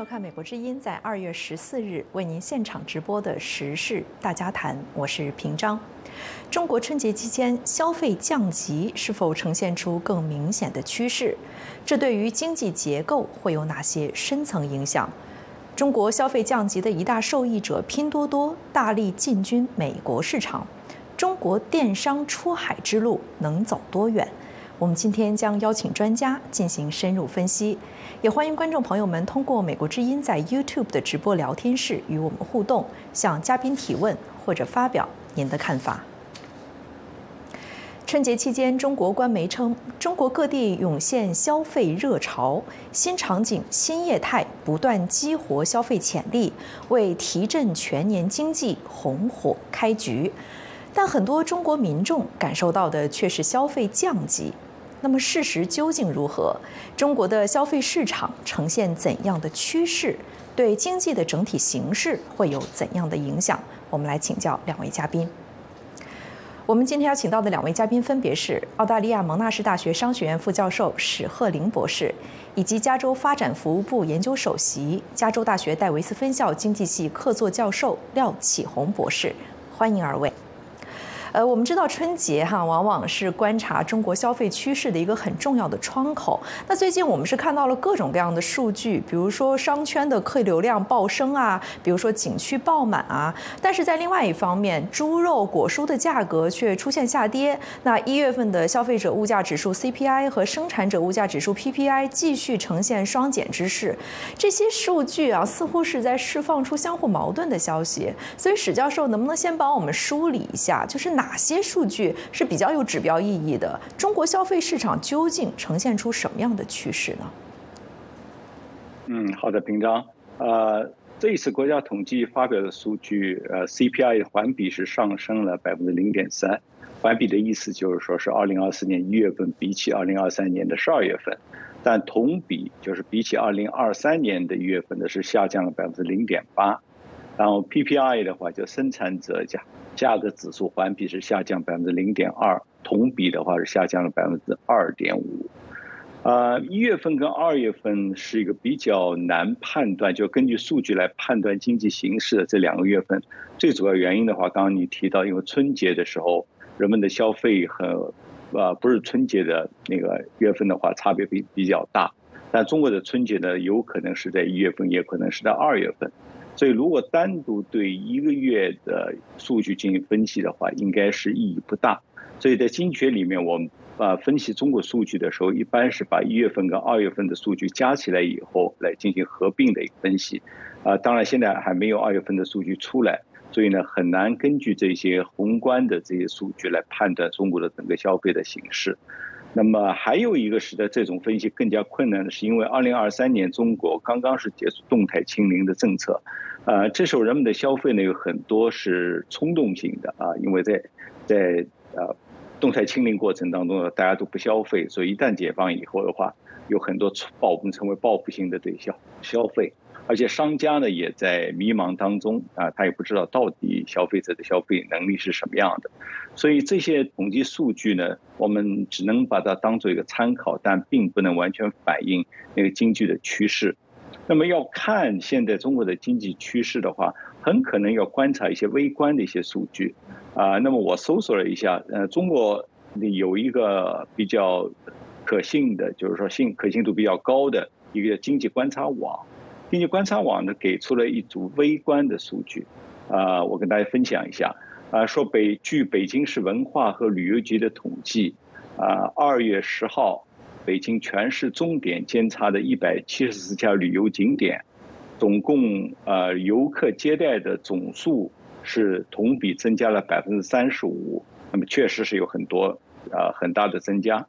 收看《美国之音》在二月十四日为您现场直播的时事大家谈，我是平章。中国春节期间消费降级是否呈现出更明显的趋势？这对于经济结构会有哪些深层影响？中国消费降级的一大受益者拼多多大力进军美国市场，中国电商出海之路能走多远？我们今天将邀请专家进行深入分析，也欢迎观众朋友们通过美国之音在 YouTube 的直播聊天室与我们互动，向嘉宾提问或者发表您的看法。春节期间，中国官媒称，中国各地涌现消费热潮，新场景、新业态不断激活消费潜力，为提振全年经济红火开局。但很多中国民众感受到的却是消费降级。那么事实究竟如何？中国的消费市场呈现怎样的趋势？对经济的整体形势会有怎样的影响？我们来请教两位嘉宾。我们今天邀请到的两位嘉宾分别是澳大利亚蒙纳士大学商学院副教授史鹤林博士，以及加州发展服务部研究首席、加州大学戴维斯分校经济系客座教授廖启宏博士。欢迎二位。呃，我们知道春节哈，往往是观察中国消费趋势的一个很重要的窗口。那最近我们是看到了各种各样的数据，比如说商圈的客流量暴升啊，比如说景区爆满啊。但是在另外一方面，猪肉、果蔬的价格却出现下跌。那一月份的消费者物价指数 CPI 和生产者物价指数 PPI 继续呈现双减之势。这些数据啊，似乎是在释放出相互矛盾的消息。所以史教授能不能先帮我们梳理一下，就是？哪些数据是比较有指标意义的？中国消费市场究竟呈现出什么样的趋势呢？嗯，好的，平章。呃，这一次国家统计发表的数据，呃，CPI 环比是上升了百分之零点三，环比的意思就是说是二零二四年一月份比起二零二三年的十二月份，但同比就是比起二零二三年的一月份的是下降了百分之零点八，然后 PPI 的话就生产者价。价格指数环比是下降百分之零点二，同比的话是下降了百分之二点五。啊，一月份跟二月份是一个比较难判断，就根据数据来判断经济形势的这两个月份。最主要原因的话，刚刚你提到，因为春节的时候人们的消费和啊不是春节的那个月份的话，差别比比较大。但中国的春节呢，有可能是在一月份，也可能是在二月份。所以，如果单独对一个月的数据进行分析的话，应该是意义不大。所以在经济学里面，我们啊分析中国数据的时候，一般是把一月份跟二月份的数据加起来以后来进行合并的一个分析。啊，当然现在还没有二月份的数据出来，所以呢很难根据这些宏观的这些数据来判断中国的整个消费的形势。那么还有一个使得这种分析更加困难的是，因为二零二三年中国刚刚是结束动态清零的政策。呃，这时候人们的消费呢有很多是冲动性的啊，因为在在呃动态清零过程当中呢，大家都不消费，所以一旦解放以后的话，有很多报我们称为报复性的对消消费，而且商家呢也在迷茫当中啊，他也不知道到底消费者的消费能力是什么样的，所以这些统计数据呢，我们只能把它当做一个参考，但并不能完全反映那个经济的趋势。那么要看现在中国的经济趋势的话，很可能要观察一些微观的一些数据，啊，那么我搜索了一下，呃，中国有一个比较可信的，就是说信可信度比较高的一个经济观察网，经济观察网呢给出了一组微观的数据，啊，我跟大家分享一下，啊，说北据北京市文化和旅游局的统计，啊，二月十号。北京全市重点监察的一百七十四家旅游景点，总共呃游客接待的总数是同比增加了百分之三十五，那么确实是有很多啊很大的增加，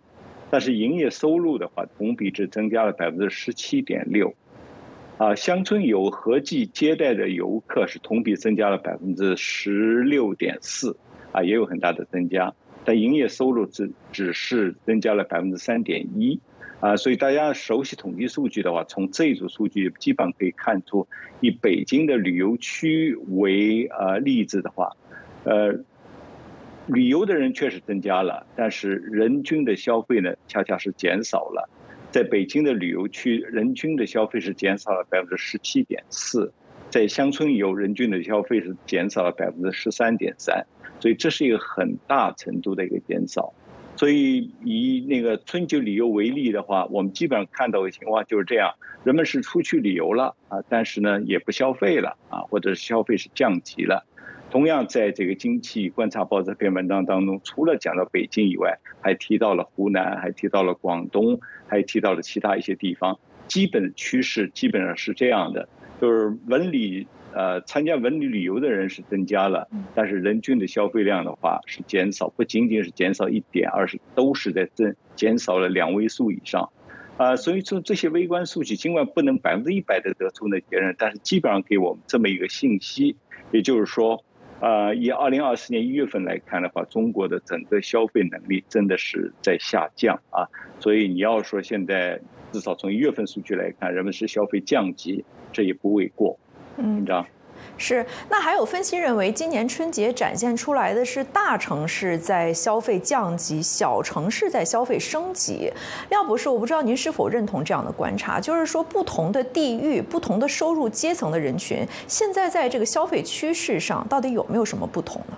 但是营业收入的话，同比只增加了百分之十七点六，啊乡村游合计接待的游客是同比增加了百分之十六点四，啊也有很大的增加。但营业收入只只是增加了百分之三点一，啊，所以大家熟悉统计数据的话，从这一组数据基本上可以看出，以北京的旅游区为呃例子的话，呃，旅游的人确实增加了，但是人均的消费呢，恰恰是减少了，在北京的旅游区，人均的消费是减少了百分之十七点四，在乡村游人均的消费是减少了百分之十三点三，所以这是一个很大程度的一个减少。所以以那个春节旅游为例的话，我们基本上看到的情况就是这样：人们是出去旅游了啊，但是呢也不消费了啊，或者是消费是降级了。同样，在这个经济观察报这篇文章当中，除了讲到北京以外，还提到了湖南，还提到了广东，还提到了其他一些地方。基本趋势基本上是这样的：就是文旅呃参加文旅旅游的人是增加了，但是人均的消费量的话是减少，不仅仅是减少一点，而是都是在增减少了两位数以上。啊，所以说这些微观数据尽管不能百分之一百的得出那结论，但是基本上给我们这么一个信息，也就是说。啊，以二零二四年一月份来看的话，中国的整个消费能力真的是在下降啊，所以你要说现在至少从一月份数据来看，人们是消费降级，这也不为过，嗯，知道。是，那还有分析认为，今年春节展现出来的是大城市在消费降级，小城市在消费升级。廖博士，我不知道您是否认同这样的观察，就是说不同的地域、不同的收入阶层的人群，现在在这个消费趋势上到底有没有什么不同呢？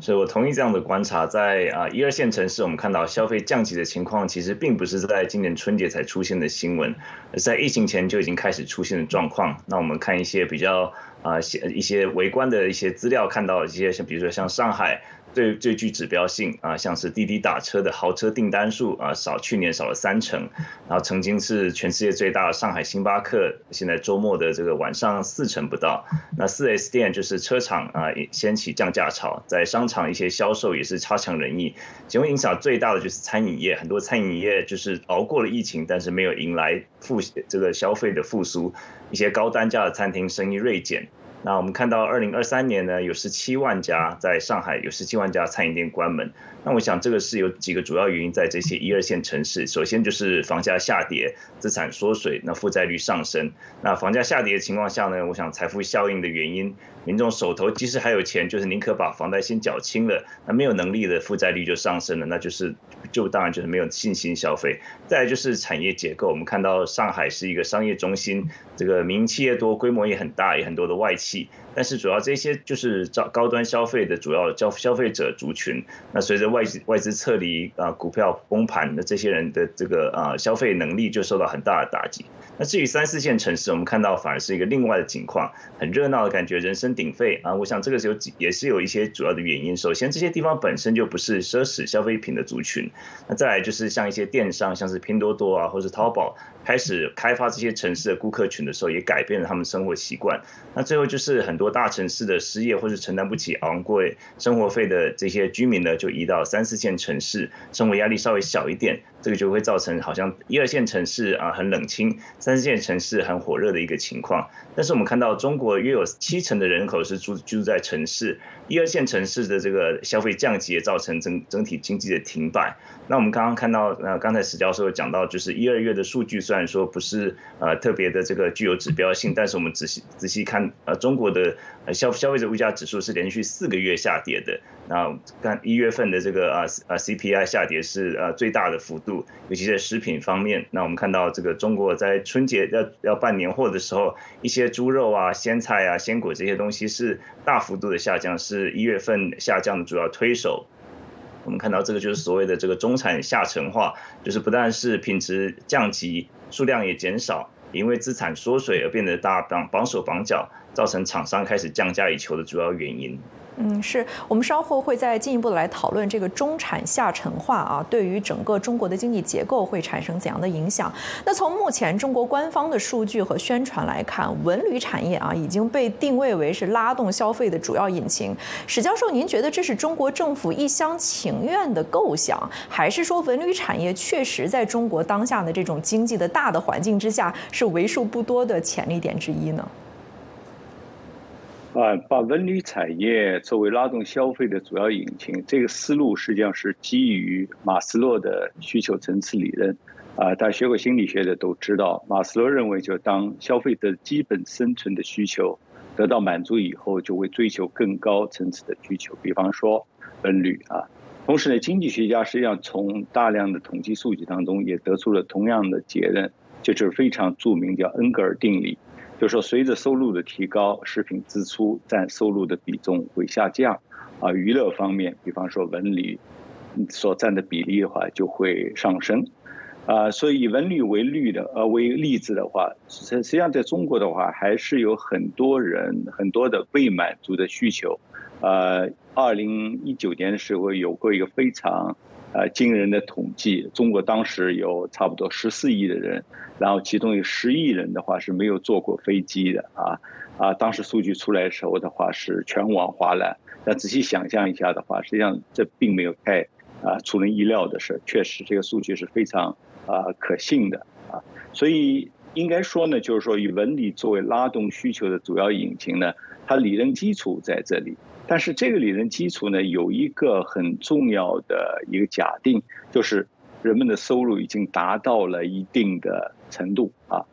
所以我同意这样的观察，在啊一二线城市，我们看到消费降级的情况，其实并不是在今年春节才出现的新闻，而在疫情前就已经开始出现的状况。那我们看一些比较啊一些围观的一些资料，看到一些像比如说像上海。最最具指标性啊，像是滴滴打车的豪车订单数啊，少去年少了三成，然后曾经是全世界最大的上海星巴克，现在周末的这个晚上四成不到。那四 S 店就是车厂啊，掀起降价潮，在商场一些销售也是差强人意。其中影响最大的就是餐饮业，很多餐饮业就是熬过了疫情，但是没有迎来复这个消费的复苏，一些高单价的餐厅生意锐减。那我们看到，二零二三年呢，有十七万家在上海有十七万家餐饮店关门。那我想这个是有几个主要原因，在这些一二线城市，首先就是房价下跌，资产缩水，那负债率上升。那房价下跌的情况下呢，我想财富效应的原因，民众手头即使还有钱，就是宁可把房贷先缴清了，那没有能力的负债率就上升了，那就是就当然就是没有信心消费。再就是产业结构，我们看到上海是一个商业中心，这个民营企业多，规模也很大，也很多的外企。但是主要这些就是高高端消费的主要消消费者族群，那随着外资外资撤离啊，股票崩盘的这些人的这个啊消费能力就受到很大的打击。那至于三四线城市，我们看到反而是一个另外的情况，很热闹的感觉，人声鼎沸啊。我想这个是有也是有一些主要的原因。首先，这些地方本身就不是奢侈消费品的族群。那再来就是像一些电商，像是拼多多啊，或是淘宝。开始开发这些城市的顾客群的时候，也改变了他们生活习惯。那最后就是很多大城市的失业或是承担不起昂贵生活费的这些居民呢，就移到三四线城市，生活压力稍微小一点。这个就会造成好像一二线城市啊很冷清，三四线城市很火热的一个情况。但是我们看到中国约有七成的人口是住居住在城市，一二线城市的这个消费降级也造成整整体经济的停摆。那我们刚刚看到，呃，刚才史教授讲到，就是一二月的数据虽然说不是呃特别的这个具有指标性，但是我们仔细仔细看，呃，中国的呃消消费者物价指数是连续四个月下跌的。那看一月份的这个啊啊 CPI 下跌是呃最大的幅度。尤其在食品方面，那我们看到这个中国在春节要要办年货的时候，一些猪肉啊、鲜菜啊、鲜果这些东西是大幅度的下降，是一月份下降的主要推手。我们看到这个就是所谓的这个中产下沉化，就是不但是品质降级，数量也减少，因为资产缩水而变得大绑绑手绑脚，造成厂商开始降价以求的主要原因。嗯，是我们稍后会再进一步的来讨论这个中产下沉化啊，对于整个中国的经济结构会产生怎样的影响？那从目前中国官方的数据和宣传来看，文旅产业啊已经被定位为是拉动消费的主要引擎。史教授，您觉得这是中国政府一厢情愿的构想，还是说文旅产业确实在中国当下的这种经济的大的环境之下是为数不多的潜力点之一呢？啊，把文旅产业作为拉动消费的主要引擎，这个思路实际上是基于马斯洛的需求层次理论。啊，大家学过心理学的都知道，马斯洛认为，就当消费者基本生存的需求得到满足以后，就会追求更高层次的需求，比方说文旅啊。同时呢，经济学家实际上从大量的统计数据当中也得出了同样的结论，就是非常著名叫恩格尔定理，就是说随着收入的提高，食品支出占收入的比重会下降，啊，娱乐方面，比方说文旅所占的比例的话就会上升。啊，所以以文旅为例的呃为例子的话，实实际上在中国的话，还是有很多人很多的未满足的需求。呃，二零一九年的时候有过一个非常啊惊人的统计，中国当时有差不多十四亿的人，然后其中有十亿人的话是没有坐过飞机的啊啊，当时数据出来的时候的话是全网哗然。但仔细想象一下的话，实际上这并没有太啊出人意料的事，确实这个数据是非常。啊，可信的啊，所以应该说呢，就是说以文理作为拉动需求的主要引擎呢，它理论基础在这里。但是这个理论基础呢，有一个很重要的一个假定，就是人们的收入已经达到了一定的程度啊。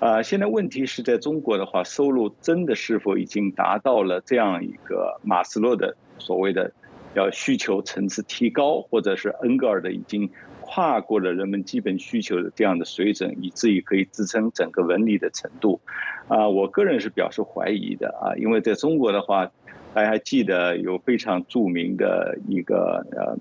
啊，现在问题是在中国的话，收入真的是否已经达到了这样一个马斯洛的所谓的要需求层次提高，或者是恩格尔的已经。跨过了人们基本需求的这样的水准，以至于可以支撑整个文理的程度，啊，我个人是表示怀疑的啊，因为在中国的话，大家还记得有非常著名的一个呃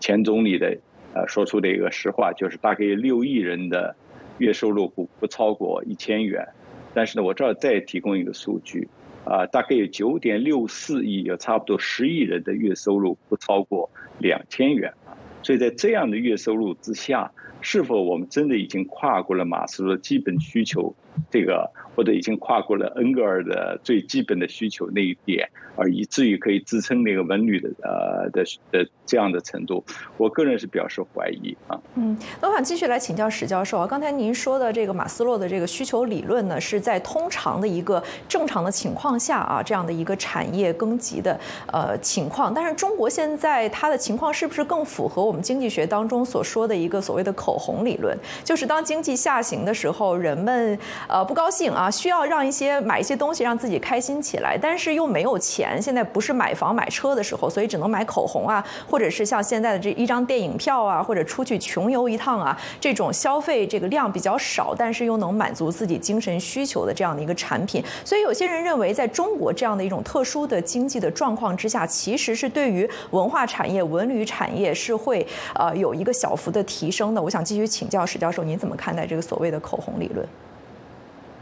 前总理的呃说出的一个实话，就是大概有六亿人的月收入不不超过一千元，但是呢，我这儿再提供一个数据，啊，大概有九点六四亿，有差不多十亿人的月收入不超过两千元。所以在这样的月收入之下，是否我们真的已经跨过了马斯洛基本需求？这个或者已经跨过了恩格尔的最基本的需求那一点，而以至于可以支撑那个文旅的呃的的这样的程度，我个人是表示怀疑啊。嗯，那我想继续来请教史教授啊，刚才您说的这个马斯洛的这个需求理论呢，是在通常的一个正常的情况下啊，这样的一个产业供给的呃情况，但是中国现在它的情况是不是更符合我们经济学当中所说的一个所谓的口口红理论？就是当经济下行的时候，人们呃，不高兴啊，需要让一些买一些东西让自己开心起来，但是又没有钱。现在不是买房买车的时候，所以只能买口红啊，或者是像现在的这一张电影票啊，或者出去穷游一趟啊，这种消费这个量比较少，但是又能满足自己精神需求的这样的一个产品。所以有些人认为，在中国这样的一种特殊的经济的状况之下，其实是对于文化产业、文旅产业是会呃有一个小幅的提升的。我想继续请教史教授，您怎么看待这个所谓的口红理论？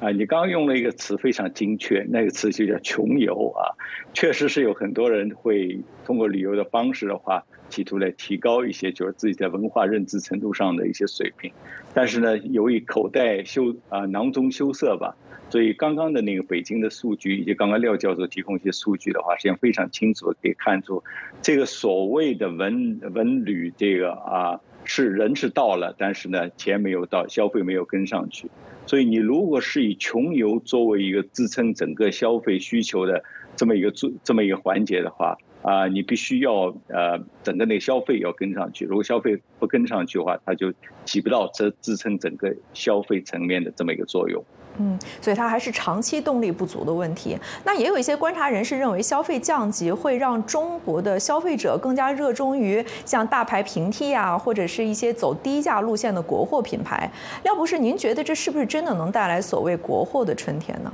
啊，你刚刚用了一个词非常精确，那个词就叫穷游啊，确实是有很多人会通过旅游的方式的话，企图来提高一些就是自己在文化认知程度上的一些水平，但是呢，由于口袋羞啊囊中羞涩吧，所以刚刚的那个北京的数据以及刚刚廖教授提供一些数据的话，实际上非常清楚可以看出，这个所谓的文文旅这个啊是人是到了，但是呢钱没有到，消费没有跟上去。所以，你如果是以穷游作为一个支撑整个消费需求的这么一个这这么一个环节的话，啊，你必须要呃，整个那个消费要跟上去。如果消费不跟上去的话，它就起不到支支撑整个消费层面的这么一个作用。嗯，所以它还是长期动力不足的问题。那也有一些观察人士认为，消费降级会让中国的消费者更加热衷于像大牌平替啊，或者是一些走低价路线的国货品牌。廖博士，您觉得这是不是真的能带来所谓国货的春天呢？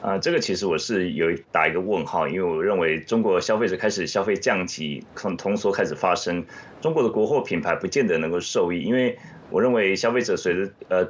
啊，这个其实我是有打一个问号，因为我认为中国消费者开始消费降级，从通缩开始发生，中国的国货品牌不见得能够受益，因为我认为消费者随着呃。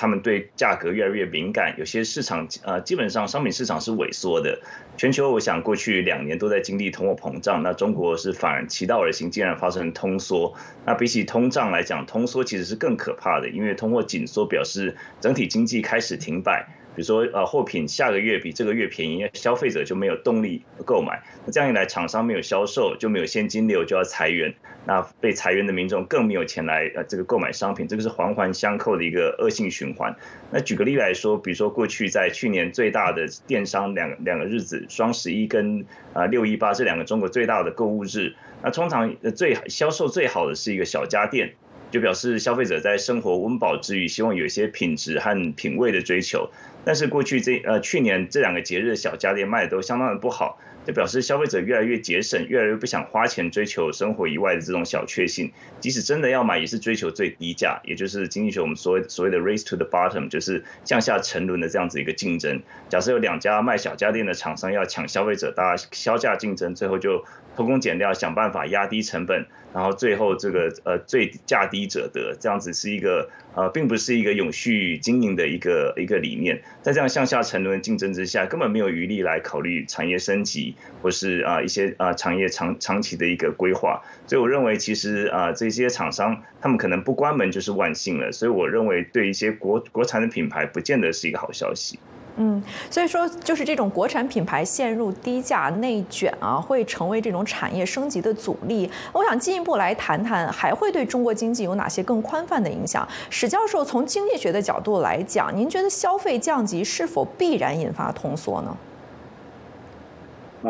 他们对价格越来越敏感，有些市场呃，基本上商品市场是萎缩的。全球我想过去两年都在经历通货膨胀，那中国是反而其道而行，竟然发生通缩。那比起通胀来讲，通缩其实是更可怕的，因为通货紧缩表示整体经济开始停摆。比如说，呃，货品下个月比这个月便宜，消费者就没有动力购买。那这样一来，厂商没有销售，就没有现金流，就要裁员。那被裁员的民众更没有钱来呃这个购买商品，这个是环环相扣的一个恶性循环。那举个例来说，比如说过去在去年最大的电商两两个日子，双十一跟啊六一八这两个中国最大的购物日，那通常最销售最好的是一个小家电。就表示消费者在生活温饱之余，希望有一些品质和品味的追求。但是过去这呃去年这两个节日小家电卖的都相当的不好。就表示消费者越来越节省，越来越不想花钱追求生活以外的这种小确幸。即使真的要买，也是追求最低价，也就是经济学我们所谓所谓的 race to the bottom，就是向下沉沦的这样子一个竞争。假设有两家卖小家电的厂商要抢消费者，大家销价竞争，最后就偷工减料，想办法压低成本，然后最后这个呃最价低者得，这样子是一个呃并不是一个永续经营的一个一个理念。在这样向下沉沦的竞争之下，根本没有余力来考虑产业升级。或是啊一些啊产业长长期的一个规划，所以我认为其实啊这些厂商他们可能不关门就是万幸了，所以我认为对一些国国产的品牌不见得是一个好消息。嗯，所以说就是这种国产品牌陷入低价内卷啊，会成为这种产业升级的阻力。我想进一步来谈谈，还会对中国经济有哪些更宽泛的影响？史教授从经济学的角度来讲，您觉得消费降级是否必然引发通缩呢？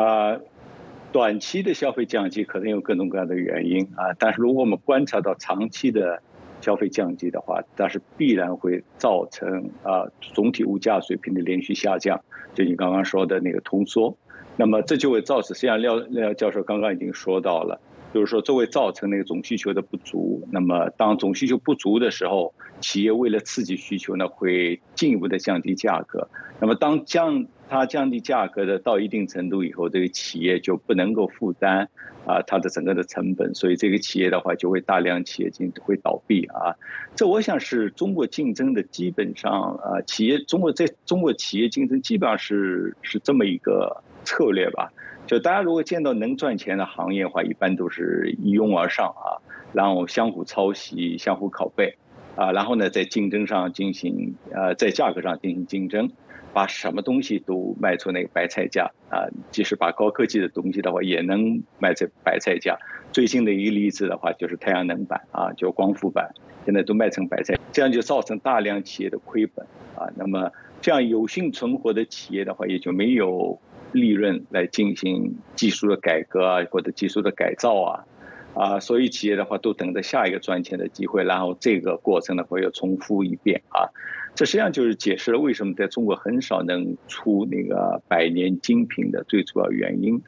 啊，短期的消费降级可能有各种各样的原因啊，但是如果我们观察到长期的消费降级的话，但是必然会造成啊总体物价水平的连续下降，就你刚刚说的那个通缩，那么这就会造成，实际上廖廖教授刚刚已经说到了，就是说这会造成那个总需求的不足，那么当总需求不足的时候，企业为了刺激需求呢，会进一步的降低价格，那么当降。它降低价格的到一定程度以后，这个企业就不能够负担啊它的整个的成本，所以这个企业的话就会大量企业进会倒闭啊。这我想是中国竞争的基本上啊，企业中国在中国企业竞争基本上是是这么一个策略吧。就大家如果见到能赚钱的行业的话，一般都是一拥而上啊，然后相互抄袭、相互拷贝啊，然后呢在竞争上进行呃在价格上进行竞争。把什么东西都卖出那个白菜价啊！即使把高科技的东西的话，也能卖在白菜价。最新的一个例子的话，就是太阳能板啊，就光伏板，现在都卖成白菜，这样就造成大量企业的亏本啊。那么这样有幸存活的企业的话，也就没有利润来进行技术的改革啊，或者技术的改造啊。啊，所以企业的话都等着下一个赚钱的机会，然后这个过程呢会又重复一遍啊。这实际上就是解释了为什么在中国很少能出那个百年精品的最主要原因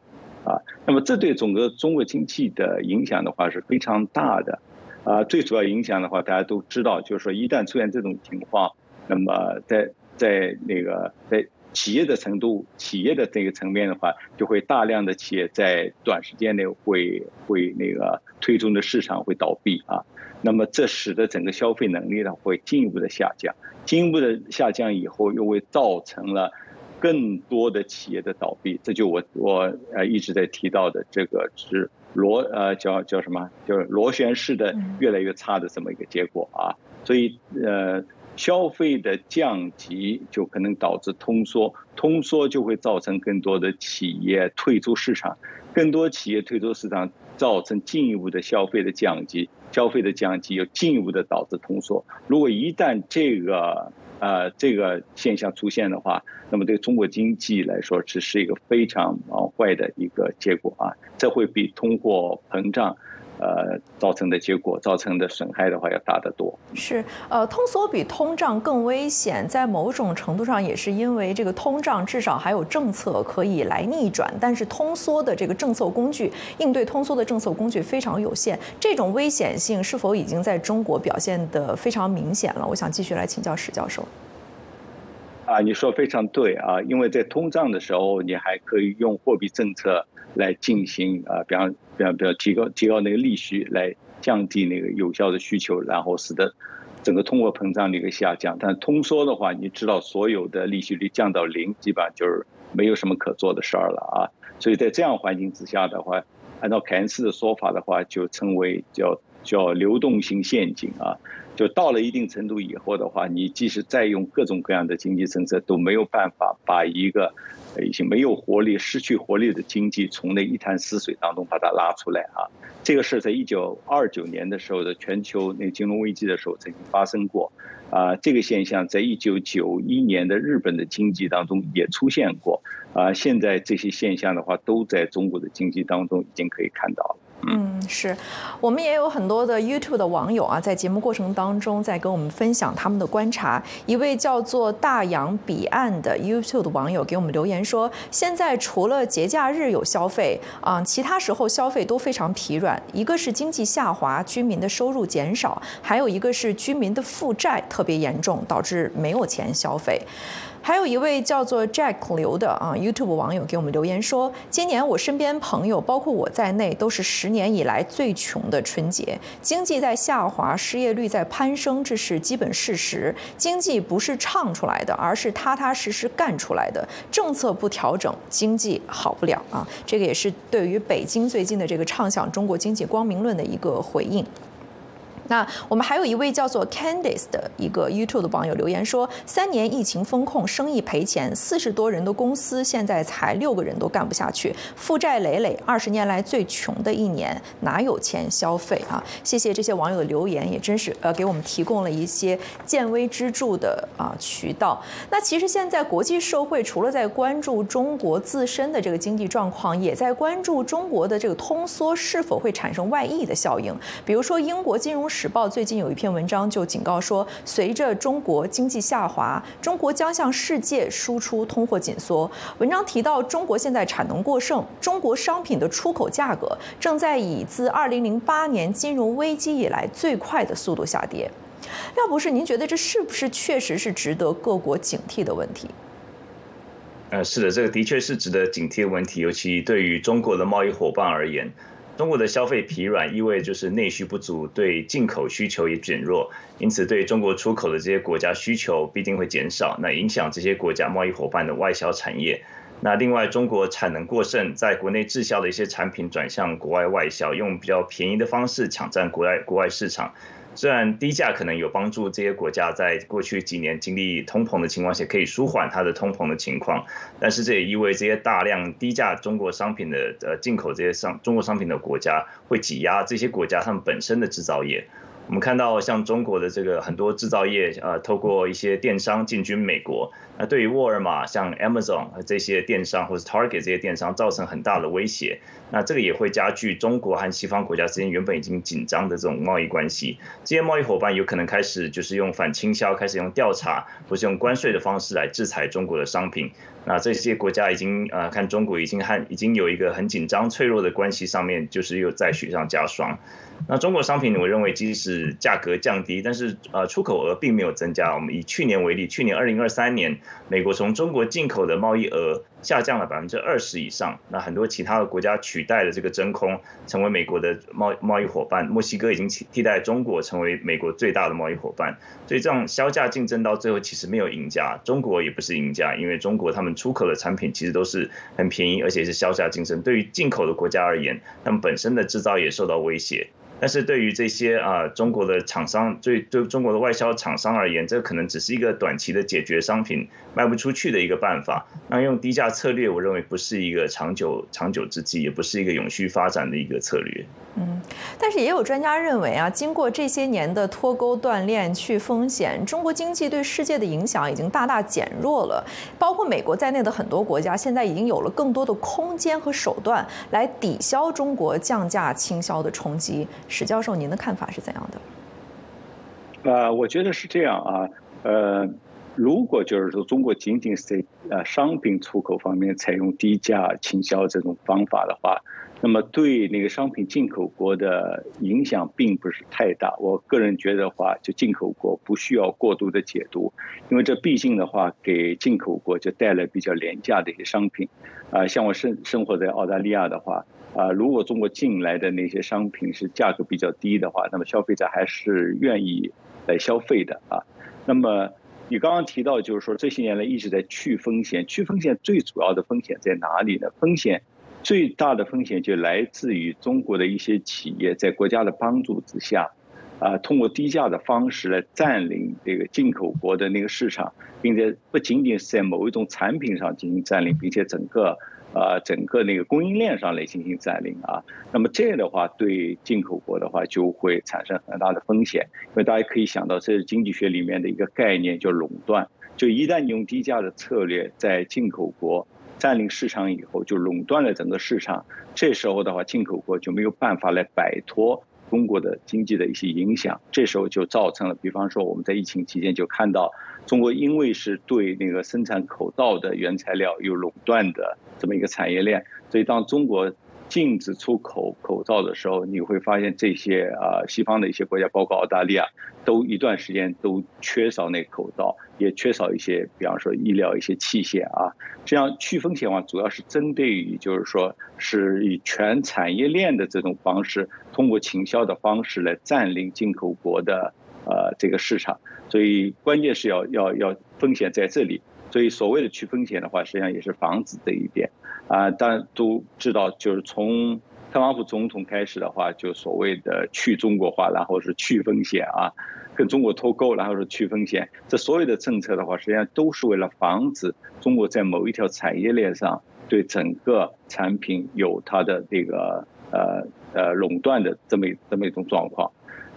啊。那么这对整个中国经济的影响的话是非常大的啊。最主要影响的话大家都知道，就是说一旦出现这种情况，那么在在那个在。企业的程度，企业的这个层面的话，就会大量的企业在短时间内会会那个推动的市场会倒闭啊，那么这使得整个消费能力呢会进一步的下降，进一步的下降以后，又会造成了更多的企业的倒闭，这就我我呃一直在提到的这个是螺呃叫叫什么，就是螺旋式的越来越差的这么一个结果啊，所以呃。消费的降级就可能导致通缩，通缩就会造成更多的企业退出市场，更多企业退出市场，造成进一步的消费的降级，消费的降级又进一步的导致通缩。如果一旦这个呃这个现象出现的话，那么对中国经济来说，只是一个非常啊坏的一个结果啊，这会比通货膨胀。呃，造成的结果，造成的损害的话要大得多。是，呃，通缩比通胀更危险，在某种程度上也是因为这个通胀至少还有政策可以来逆转，但是通缩的这个政策工具，应对通缩的政策工具非常有限。这种危险性是否已经在中国表现得非常明显了？我想继续来请教史教授。啊，你说非常对啊，因为在通胀的时候，你还可以用货币政策。来进行啊，比方比方比方提高提高那个利息，来降低那个有效的需求，然后使得整个通货膨胀的一个下降。但通缩的话，你知道所有的利息率降到零，基本上就是没有什么可做的事儿了啊。所以在这样环境之下的话，按照凯恩斯的说法的话，就称为叫叫流动性陷阱啊。就到了一定程度以后的话，你即使再用各种各样的经济政策，都没有办法把一个已经没有活力、失去活力的经济从那一潭死水当中把它拉出来啊！这个事在一九二九年的时候的全球那金融危机的时候曾经发生过啊。这个现象在一九九一年的日本的经济当中也出现过啊。现在这些现象的话，都在中国的经济当中已经可以看到了。嗯，是，我们也有很多的 YouTube 的网友啊，在节目过程当中在跟我们分享他们的观察。一位叫做大洋彼岸的 YouTube 的网友给我们留言说，现在除了节假日有消费啊，其他时候消费都非常疲软。一个是经济下滑，居民的收入减少；还有一个是居民的负债特别严重，导致没有钱消费。还有一位叫做 Jack 刘的啊 YouTube 网友给我们留言说，今年我身边朋友，包括我在内，都是十年以来最穷的春节。经济在下滑，失业率在攀升，这是基本事实。经济不是唱出来的，而是踏踏实实干出来的。政策不调整，经济好不了啊！这个也是对于北京最近的这个畅想中国经济光明论的一个回应。那我们还有一位叫做 Candice 的一个 YouTube 的网友留言说：三年疫情风控，生意赔钱，四十多人的公司现在才六个人都干不下去，负债累累，二十年来最穷的一年，哪有钱消费啊？谢谢这些网友的留言，也真是呃给我们提供了一些见微知著的啊渠道。那其实现在国际社会除了在关注中国自身的这个经济状况，也在关注中国的这个通缩是否会产生外溢的效应，比如说英国金融。时报最近有一篇文章就警告说，随着中国经济下滑，中国将向世界输出通货紧缩。文章提到，中国现在产能过剩，中国商品的出口价格正在以自2008年金融危机以来最快的速度下跌。廖博士，您觉得这是不是确实是值得各国警惕的问题？呃，是的，这个的确是值得警惕的问题，尤其对于中国的贸易伙伴而言。中国的消费疲软，意味就是内需不足，对进口需求也减弱，因此对中国出口的这些国家需求必定会减少，那影响这些国家贸易伙伴的外销产业。那另外，中国产能过剩，在国内滞销的一些产品转向国外外销，用比较便宜的方式抢占国外国外市场。虽然低价可能有帮助这些国家在过去几年经历通膨的情况下可以舒缓它的通膨的情况，但是这也意味这些大量低价中国商品的呃进口这些商中国商品的国家会挤压这些国家他们本身的制造业。我们看到，像中国的这个很多制造业，呃，透过一些电商进军美国，那对于沃尔玛、像 Amazon 这些电商，或是 Target 这些电商，造成很大的威胁。那这个也会加剧中国和西方国家之间原本已经紧张的这种贸易关系。这些贸易伙伴有可能开始就是用反倾销，开始用调查，或是用关税的方式来制裁中国的商品。那这些国家已经呃，看中国已经和已经有一个很紧张、脆弱的关系，上面就是又在雪上加霜。那中国商品，我认为即使价格降低，但是呃出口额并没有增加。我们以去年为例，去年二零二三年，美国从中国进口的贸易额下降了百分之二十以上。那很多其他的国家取代了这个真空，成为美国的贸贸易伙伴。墨西哥已经替代中国成为美国最大的贸易伙伴。所以这样销价竞争到最后，其实没有赢家，中国也不是赢家，因为中国他们出口的产品其实都是很便宜，而且是销价竞争。对于进口的国家而言，他们本身的制造业受到威胁。但是对于这些啊中国的厂商，对对中国的外销厂商而言，这可能只是一个短期的解决商品卖不出去的一个办法。那用低价策略，我认为不是一个长久长久之计，也不是一个永续发展的一个策略。嗯，但是也有专家认为啊，经过这些年的脱钩锻炼、去风险，中国经济对世界的影响已经大大减弱了。包括美国在内的很多国家，现在已经有了更多的空间和手段来抵消中国降价倾销的冲击。史教授，您的看法是怎样的？呃，我觉得是这样啊。呃，如果就是说中国仅仅是在呃商品出口方面采用低价倾销这种方法的话，那么对那个商品进口国的影响并不是太大。我个人觉得话，就进口国不需要过度的解读，因为这毕竟的话给进口国就带来比较廉价的一些商品。啊，像我生生活在澳大利亚的话。啊，如果中国进来的那些商品是价格比较低的话，那么消费者还是愿意来消费的啊。那么你刚刚提到，就是说这些年来一直在去风险，去风险最主要的风险在哪里呢？风险最大的风险就来自于中国的一些企业在国家的帮助之下，啊，通过低价的方式来占领这个进口国的那个市场，并且不仅仅是在某一种产品上进行占领，并且整个。啊，整个那个供应链上来进行占领啊，那么这样的话，对进口国的话就会产生很大的风险，因为大家可以想到，这是经济学里面的一个概念，叫垄断。就一旦你用低价的策略在进口国占领市场以后，就垄断了整个市场。这时候的话，进口国就没有办法来摆脱中国的经济的一些影响。这时候就造成了，比方说我们在疫情期间就看到，中国因为是对那个生产口罩的原材料有垄断的这么一个产业链，所以当中国。禁止出口口罩的时候，你会发现这些啊西方的一些国家，包括澳大利亚，都一段时间都缺少那口罩，也缺少一些，比方说医疗一些器械啊。这样去风险化主要是针对于，就是说是以全产业链的这种方式，通过倾销的方式来占领进口国的呃这个市场。所以关键是要要要风险在这里。所以所谓的去风险的话，实际上也是防止这一点。啊，当然都知道，就是从特朗普总统开始的话，就所谓的去中国化，然后是去风险啊，跟中国脱钩，然后是去风险。这所有的政策的话，实际上都是为了防止中国在某一条产业链上对整个产品有它的这个呃呃垄断的这么这么一种状况。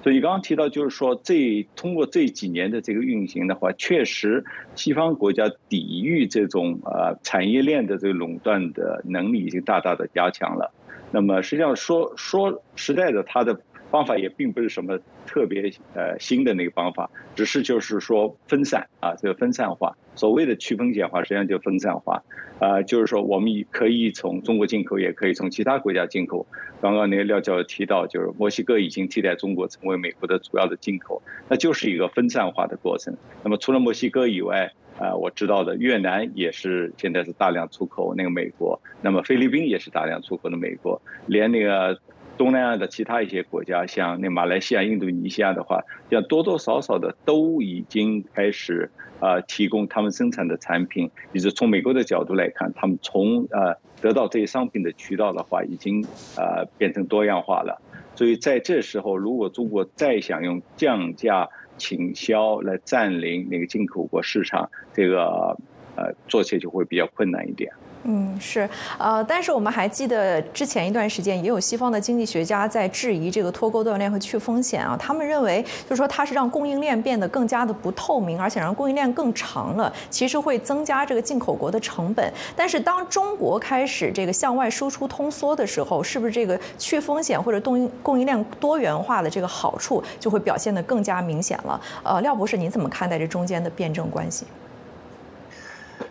所以你刚刚提到，就是说，这通过这几年的这个运行的话，确实西方国家抵御这种呃产业链的这个垄断的能力已经大大的加强了。那么实际上说说实在的，它的。方法也并不是什么特别呃新的那个方法，只是就是说分散啊，这个分散化。所谓的去风险化，实际上就分散化，啊，就是说我们可以从中国进口，也可以从其他国家进口。刚刚那个廖教授提到，就是墨西哥已经替代中国成为美国的主要的进口，那就是一个分散化的过程。那么除了墨西哥以外，啊，我知道的越南也是现在是大量出口那个美国，那么菲律宾也是大量出口的美国，连那个。东南亚的其他一些国家，像那马来西亚、印度尼西亚的话，像多多少少的都已经开始啊提供他们生产的产品。也是从美国的角度来看，他们从呃得到这些商品的渠道的话，已经呃变成多样化了。所以在这时候，如果中国再想用降价倾销来占领那个进口国市场，这个呃做起来就会比较困难一点。嗯，是，呃，但是我们还记得之前一段时间也有西方的经济学家在质疑这个脱钩断链和去风险啊，他们认为就是说它是让供应链变得更加的不透明，而且让供应链更长了，其实会增加这个进口国的成本。但是当中国开始这个向外输出通缩的时候，是不是这个去风险或者供应供应链多元化的这个好处就会表现得更加明显了？呃，廖博士，您怎么看待这中间的辩证关系？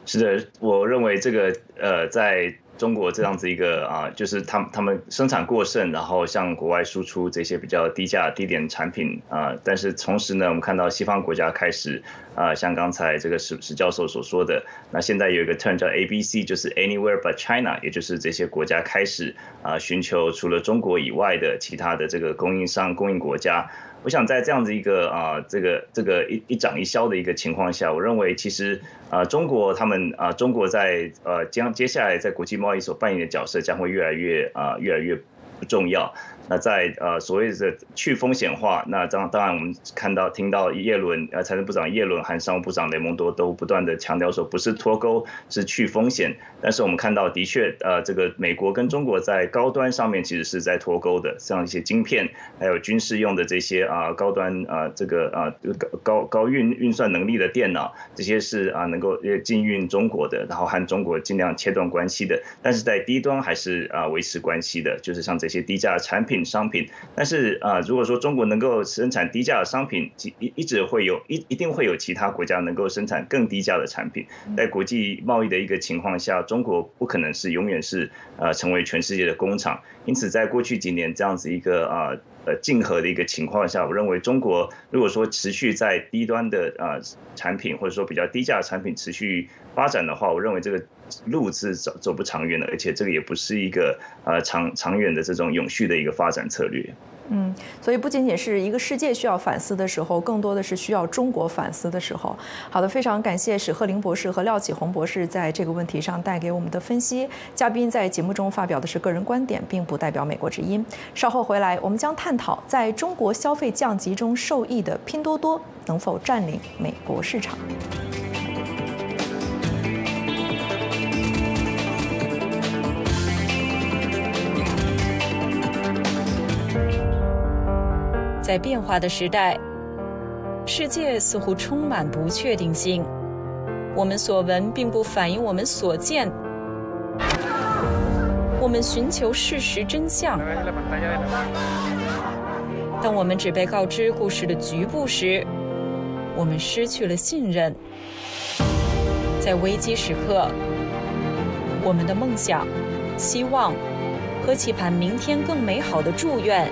是的，我认为这个呃，在中国这样子一个啊，就是他们他们生产过剩，然后向国外输出这些比较低价低点产品啊，但是同时呢，我们看到西方国家开始啊，像刚才这个史史教授所说的，那现在有一个 term 叫 A B C，就是 Anywhere but China，也就是这些国家开始啊，寻求除了中国以外的其他的这个供应商供应国家。我想在这样子一个啊，这个这个一一涨一消的一个情况下，我认为其实啊，中国他们啊，中国在呃将接下来在国际贸易所扮演的角色将会越来越啊，越来越不重要。那在呃所谓的去风险化，那当当然我们看到听到叶伦呃财政部长叶伦和商务部长雷蒙多都不断的强调说，不是脱钩是去风险。但是我们看到的确呃这个美国跟中国在高端上面其实是在脱钩的，像一些晶片还有军事用的这些啊高端啊这个啊高高高运运算能力的电脑，这些是啊能够禁运中国的，然后和中国尽量切断关系的。但是在低端还是啊维持关系的，就是像这些低价产品。商品，但是啊，如果说中国能够生产低价的商品，一一直会有一一定会有其他国家能够生产更低价的产品。在国际贸易的一个情况下，中国不可能是永远是呃成为全世界的工厂。因此，在过去几年这样子一个啊呃竞合的一个情况下，我认为中国如果说持续在低端的啊产品或者说比较低价的产品持续发展的话，我认为这个。路是走走不长远的，而且这个也不是一个呃长长远的这种永续的一个发展策略。嗯，所以不仅仅是一个世界需要反思的时候，更多的是需要中国反思的时候。好的，非常感谢史鹤林博士和廖启红博士在这个问题上带给我们的分析。嘉宾在节目中发表的是个人观点，并不代表美国之音。稍后回来，我们将探讨在中国消费降级中受益的拼多多能否占领美国市场。在变化的时代，世界似乎充满不确定性。我们所闻并不反映我们所见，我们寻求事实真相。当我们只被告知故事的局部时，我们失去了信任。在危机时刻，我们的梦想、希望和期盼明天更美好的祝愿，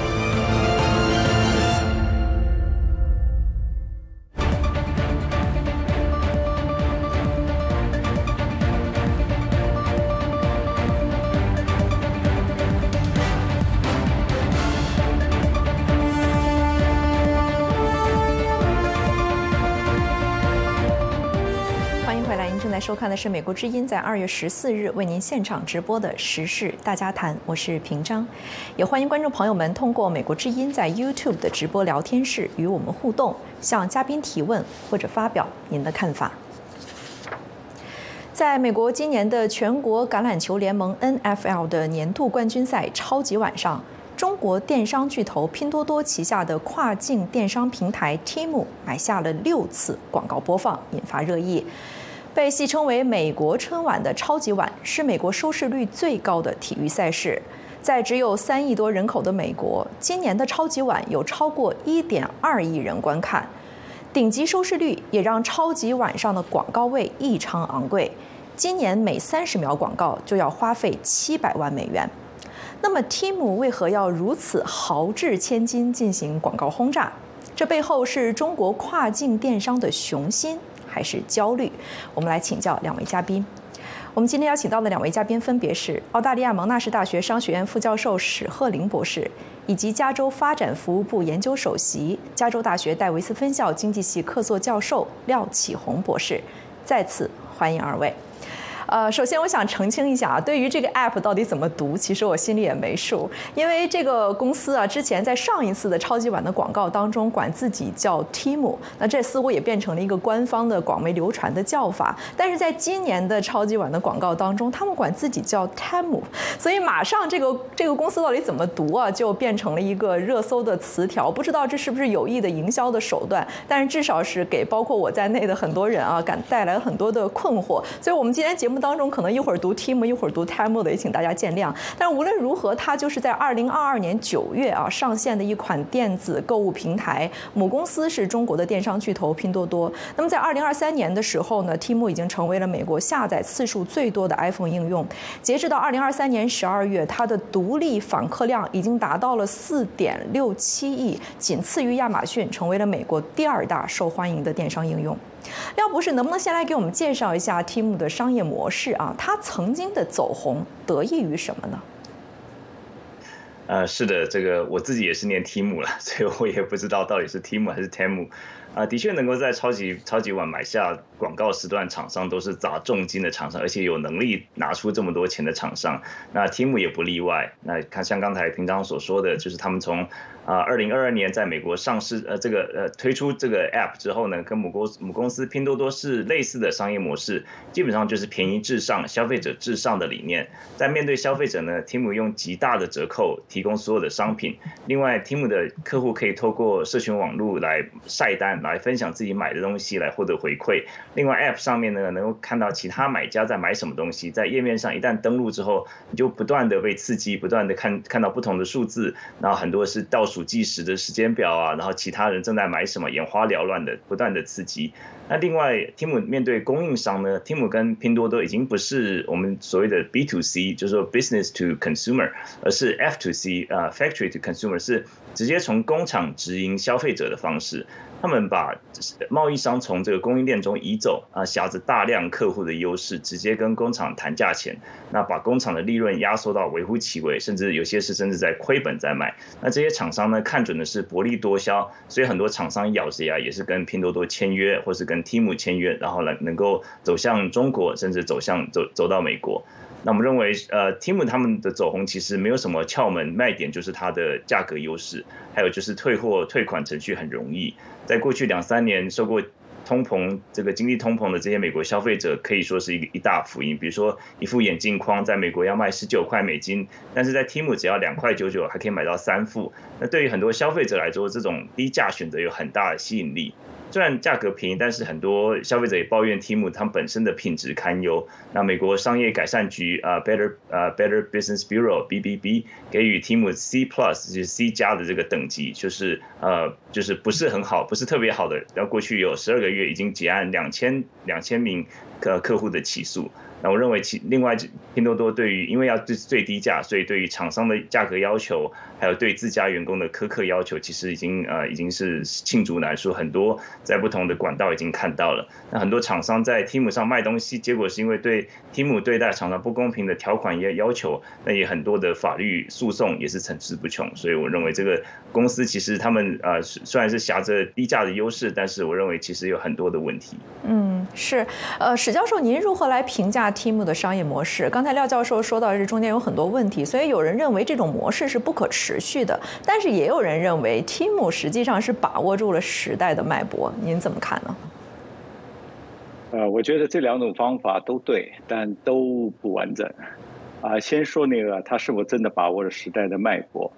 看的是美国之音在二月十四日为您现场直播的时事大家谈，我是平章，也欢迎观众朋友们通过美国之音在 YouTube 的直播聊天室与我们互动，向嘉宾提问或者发表您的看法。在美国今年的全国橄榄球联盟 NFL 的年度冠军赛超级晚上，中国电商巨头拼多多旗下的跨境电商平台 Temu 买下了六次广告播放，引发热议。被戏称为“美国春晚”的超级碗是美国收视率最高的体育赛事。在只有三亿多人口的美国，今年的超级碗有超过一点二亿人观看，顶级收视率也让超级碗上的广告位异常昂贵。今年每三十秒广告就要花费七百万美元。那么，Tim 为何要如此豪掷千金进行广告轰炸？这背后是中国跨境电商的雄心。还是焦虑？我们来请教两位嘉宾。我们今天邀请到的两位嘉宾分别是澳大利亚蒙纳士大学商学院副教授史鹤林博士，以及加州发展服务部研究首席、加州大学戴维斯分校经济系客座教授廖启宏博士。再次欢迎二位。呃，首先我想澄清一下啊，对于这个 app 到底怎么读，其实我心里也没数。因为这个公司啊，之前在上一次的超级碗的广告当中，管自己叫 Tim，那这似乎也变成了一个官方的广为流传的叫法。但是在今年的超级碗的广告当中，他们管自己叫 Tim，所以马上这个这个公司到底怎么读啊，就变成了一个热搜的词条。不知道这是不是有意的营销的手段，但是至少是给包括我在内的很多人啊，感带来很多的困惑。所以我们今天节目。当中可能一会儿读 Tim，一会儿读 Time 的，也请大家见谅。但无论如何，它就是在二零二二年九月啊上线的一款电子购物平台，母公司是中国的电商巨头拼多多。那么在二零二三年的时候呢，Tim 已经成为了美国下载次数最多的 iPhone 应用。截止到二零二三年十二月，它的独立访客量已经达到了四点六七亿，仅次于亚马逊，成为了美国第二大受欢迎的电商应用。廖博士，能不能先来给我们介绍一下 Tim 的商业模式啊？它曾经的走红得益于什么呢？呃，是的，这个我自己也是念 Tim 了，所以我也不知道到底是 Tim 还是 Tem。啊，的确能够在超级超级碗买下广告时段，厂商都是砸重金的厂商，而且有能力拿出这么多钱的厂商。那 Tim 也不例外。那看像刚才平常所说的，就是他们从。啊，二零二二年在美国上市，呃，这个呃推出这个 App 之后呢，跟母公母公司拼多多是类似的商业模式，基本上就是便宜至上、消费者至上的理念。在面对消费者呢，Tim 用极大的折扣提供所有的商品。另外，Tim 的客户可以透过社群网络来晒单，来分享自己买的东西，来获得回馈。另外，App 上面呢能够看到其他买家在买什么东西，在页面上一旦登录之后，你就不断的被刺激，不断的看看到不同的数字，然后很多是倒。数计时的时间表啊，然后其他人正在买什么，眼花缭乱的，不断的刺激。那另外，Tim 面对供应商呢，Tim 跟拼多多已经不是我们所谓的 B to C，就是说 Business to Consumer，而是 F to C，啊，Factory to Consumer，是直接从工厂直营消费者的方式。他们把贸易商从这个供应链中移走啊，挟着大量客户的优势，直接跟工厂谈价钱，那把工厂的利润压缩到微乎其微，甚至有些是甚至在亏本在卖。那这些厂商呢，看准的是薄利多销，所以很多厂商咬着牙也是跟拼多多签约，或是跟 Tim 签约，然后来能够走向中国，甚至走向走走到美国。那我们认为，呃，Tim 他们的走红其实没有什么窍门卖点，就是它的价格优势，还有就是退货退款程序很容易。在过去两三年受过通膨这个经历通膨的这些美国消费者，可以说是一个一大福音。比如说一副眼镜框在美国要卖十九块美金，但是在 Tim 只要两块九九，还可以买到三副。那对于很多消费者来说，这种低价选择有很大的吸引力。虽然价格便宜，但是很多消费者也抱怨 Tim 它本身的品质堪忧。那美国商业改善局啊，Better 啊 Better Business Bureau BBB 给予 Tim C Plus 就是 C 加的这个等级，就是呃就是不是很好，不是特别好的。然后过去有十二个月已经结案两千两千名客客户的起诉。那我认为其另外拼多多对于因为要最最低价，所以对于厂商的价格要求，还有对自家员工的苛刻要求，其实已经呃已经是罄竹难书，很多在不同的管道已经看到了。那很多厂商在 Tim 上卖东西，结果是因为对 Tim 对待厂商不公平的条款也要求，那也很多的法律诉讼也是层出不穷。所以我认为这个公司其实他们呃虽然是挟着低价的优势，但是我认为其实有很多的问题。嗯，是，呃，是教授，您如何来评价？Tim 的商业模式，刚才廖教授说到这中间有很多问题，所以有人认为这种模式是不可持续的，但是也有人认为 Tim 实际上是把握住了时代的脉搏，您怎么看呢？呃，我觉得这两种方法都对，但都不完整。啊，先说那个他是否真的把握了时代的脉搏？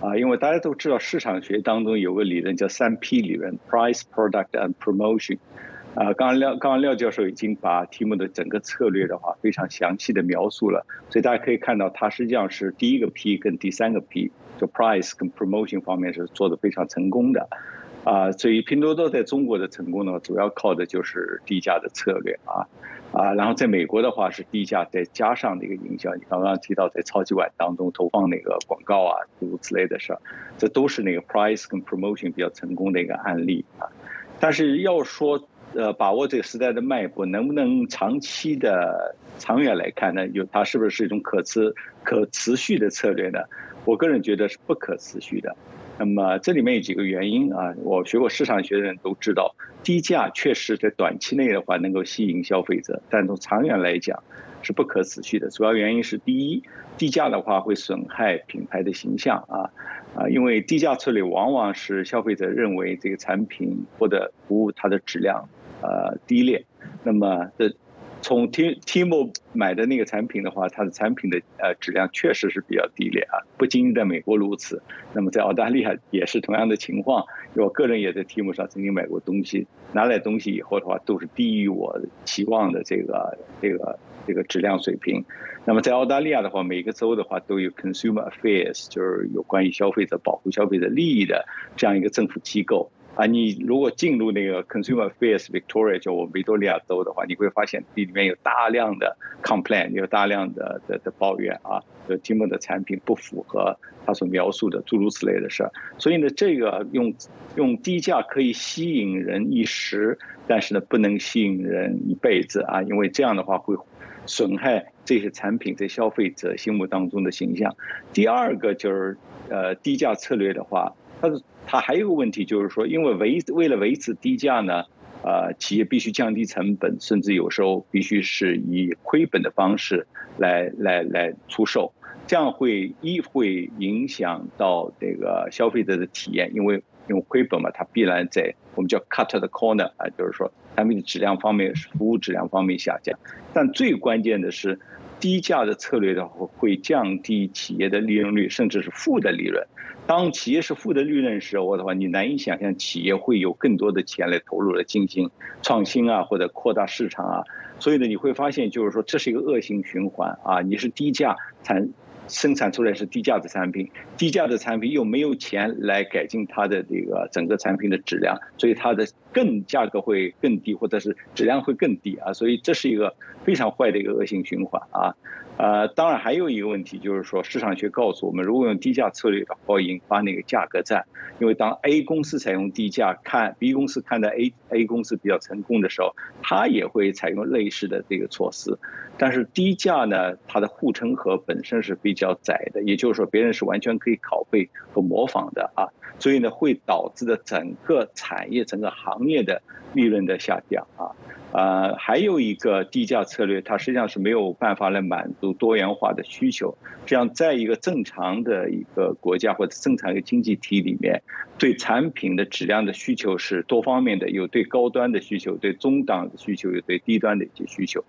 啊，因为大家都知道市场学当中有个理论叫三 P 理论：Price, Product, and Promotion。啊，刚刚廖刚刚廖教授已经把题目的整个策略的话非常详细的描述了，所以大家可以看到，它实际上是第一个 P 跟第三个 P，就 Price 跟 Promotion 方面是做的非常成功的。啊，所以拼多多在中国的成功呢，主要靠的就是低价的策略啊啊，然后在美国的话是低价再加上那个营销，你刚刚提到在超级碗当中投放那个广告啊，诸如此类的事儿，这都是那个 Price 跟 Promotion 比较成功的一个案例啊。但是要说呃，把握这个时代的脉搏，能不能长期的、长远来看呢？有它是不是一种可持、可持续的策略呢？我个人觉得是不可持续的。那么这里面有几个原因啊，我学过市场学的人都知道，低价确实在短期内的话能够吸引消费者，但从长远来讲是不可持续的。主要原因是第一，低价的话会损害品牌的形象啊。啊，因为低价策略往往是消费者认为这个产品或者服务它的质量呃低劣，那么这从 T Timo 买的那个产品的话，它的产品的呃质量确实是比较低劣啊，不仅仅在美国如此，那么在澳大利亚也是同样的情况。我个人也在 Timo 上曾经买过东西，拿来东西以后的话，都是低于我期望的这个这个。这个质量水平，那么在澳大利亚的话，每个州的话都有 Consumer Affairs，就是有关于消费者保护消费者利益的这样一个政府机构啊。你如果进入那个 Consumer Affairs Victoria，就我维多利亚州的话，你会发现里面有大量的 complain，有大量的的的抱怨啊，就 Timo 的产品不符合他所描述的诸如此类的事儿。所以呢，这个用用低价可以吸引人一时，但是呢，不能吸引人一辈子啊，因为这样的话会。损害这些产品在消费者心目当中的形象。第二个就是，呃，低价策略的话，它它还有个问题就是说，因为维为了维持低价呢，呃，企业必须降低成本，甚至有时候必须是以亏本的方式来来来出售，这样会一会影响到这个消费者的体验，因为因为亏本嘛，它必然在我们叫 cut the corner 啊，就是说。产品的质量方面，服务质量方面下降，但最关键的是，低价的策略的话会降低企业的利润率，甚至是负的利润。当企业是负的利润时候的话，你难以想象企业会有更多的钱来投入来进行创新啊，或者扩大市场啊。所以呢，你会发现就是说这是一个恶性循环啊，你是低价产。生产出来是低价的产品，低价的产品又没有钱来改进它的这个整个产品的质量，所以它的更价格会更低，或者是质量会更低啊，所以这是一个非常坏的一个恶性循环啊。呃，当然还有一个问题，就是说市场学告诉我们，如果用低价策略的话，引发那个价格战。因为当 A 公司采用低价，看 B 公司看到 A A 公司比较成功的时候，它也会采用类似的这个措施。但是低价呢，它的护城河本身是比较窄的，也就是说别人是完全可以拷贝和模仿的啊，所以呢会导致的整个产业、整个行业的利润的下降啊。呃，还有一个低价策略，它实际上是没有办法来满足。多元化的需求。这样，在一个正常的一个国家或者正常一个经济体里面，对产品的质量的需求是多方面的，有对高端的需求，对中档的需求，有对低端的一些需求。